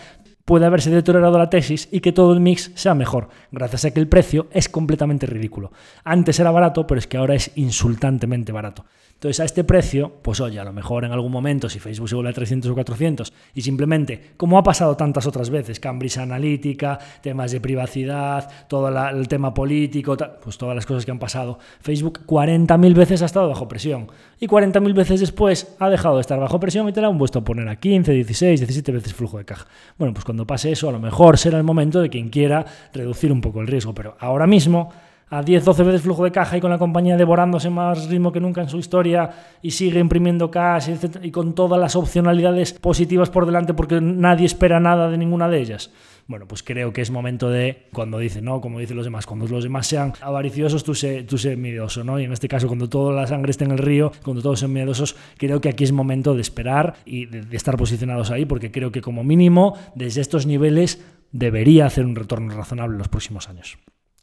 puede haberse deteriorado la tesis y que todo el mix sea mejor, gracias a que el precio es completamente ridículo. Antes era barato, pero es que ahora es insultantemente barato. Entonces, a este precio, pues oye, a lo mejor en algún momento, si Facebook se vuelve a 300 o 400, y simplemente, como ha pasado tantas otras veces, Cambridge Analytica, temas de privacidad, todo el tema político, pues todas las cosas que han pasado, Facebook 40.000 veces ha estado bajo presión. Y 40.000 veces después ha dejado de estar bajo presión y te la han puesto a poner a 15, 16, 17 veces flujo de caja. Bueno, pues cuando pase eso, a lo mejor será el momento de quien quiera reducir un poco el riesgo, pero ahora mismo a 10-12 veces flujo de caja y con la compañía devorándose más ritmo que nunca en su historia y sigue imprimiendo cash y con todas las opcionalidades positivas por delante porque nadie espera nada de ninguna de ellas. Bueno, pues creo que es momento de, cuando dicen, ¿no? Como dicen los demás, cuando los demás sean avariciosos, tú sé, tú sé miedoso, ¿no? Y en este caso, cuando toda la sangre esté en el río, cuando todos sean miedosos, creo que aquí es momento de esperar y de, de estar posicionados ahí, porque creo que como mínimo, desde estos niveles, debería hacer un retorno razonable en los próximos años.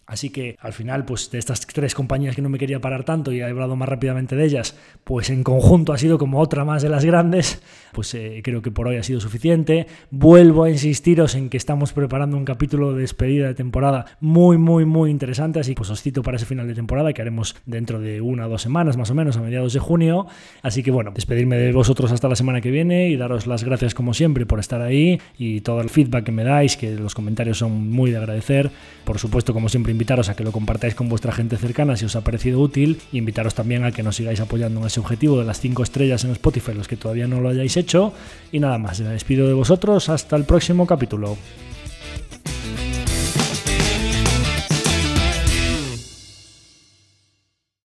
Así que al final, pues de estas tres compañías que no me quería parar tanto y he hablado más rápidamente de ellas, pues en conjunto ha sido como otra más de las grandes, pues eh, creo que por hoy ha sido suficiente. Vuelvo a insistiros en que estamos preparando un capítulo de despedida de temporada muy, muy, muy interesante, así que pues os cito para ese final de temporada que haremos dentro de una o dos semanas más o menos, a mediados de junio. Así que bueno, despedirme de vosotros hasta la semana que viene y daros las gracias como siempre por estar ahí y todo el feedback que me dais, que los comentarios son muy de agradecer. Por supuesto, como siempre, invitaros a que lo compartáis con vuestra gente cercana si os ha parecido útil e invitaros también a que nos sigáis apoyando en ese objetivo de las 5 estrellas en Spotify, los que todavía no lo hayáis hecho. Y nada más, me despido de vosotros, hasta el próximo capítulo.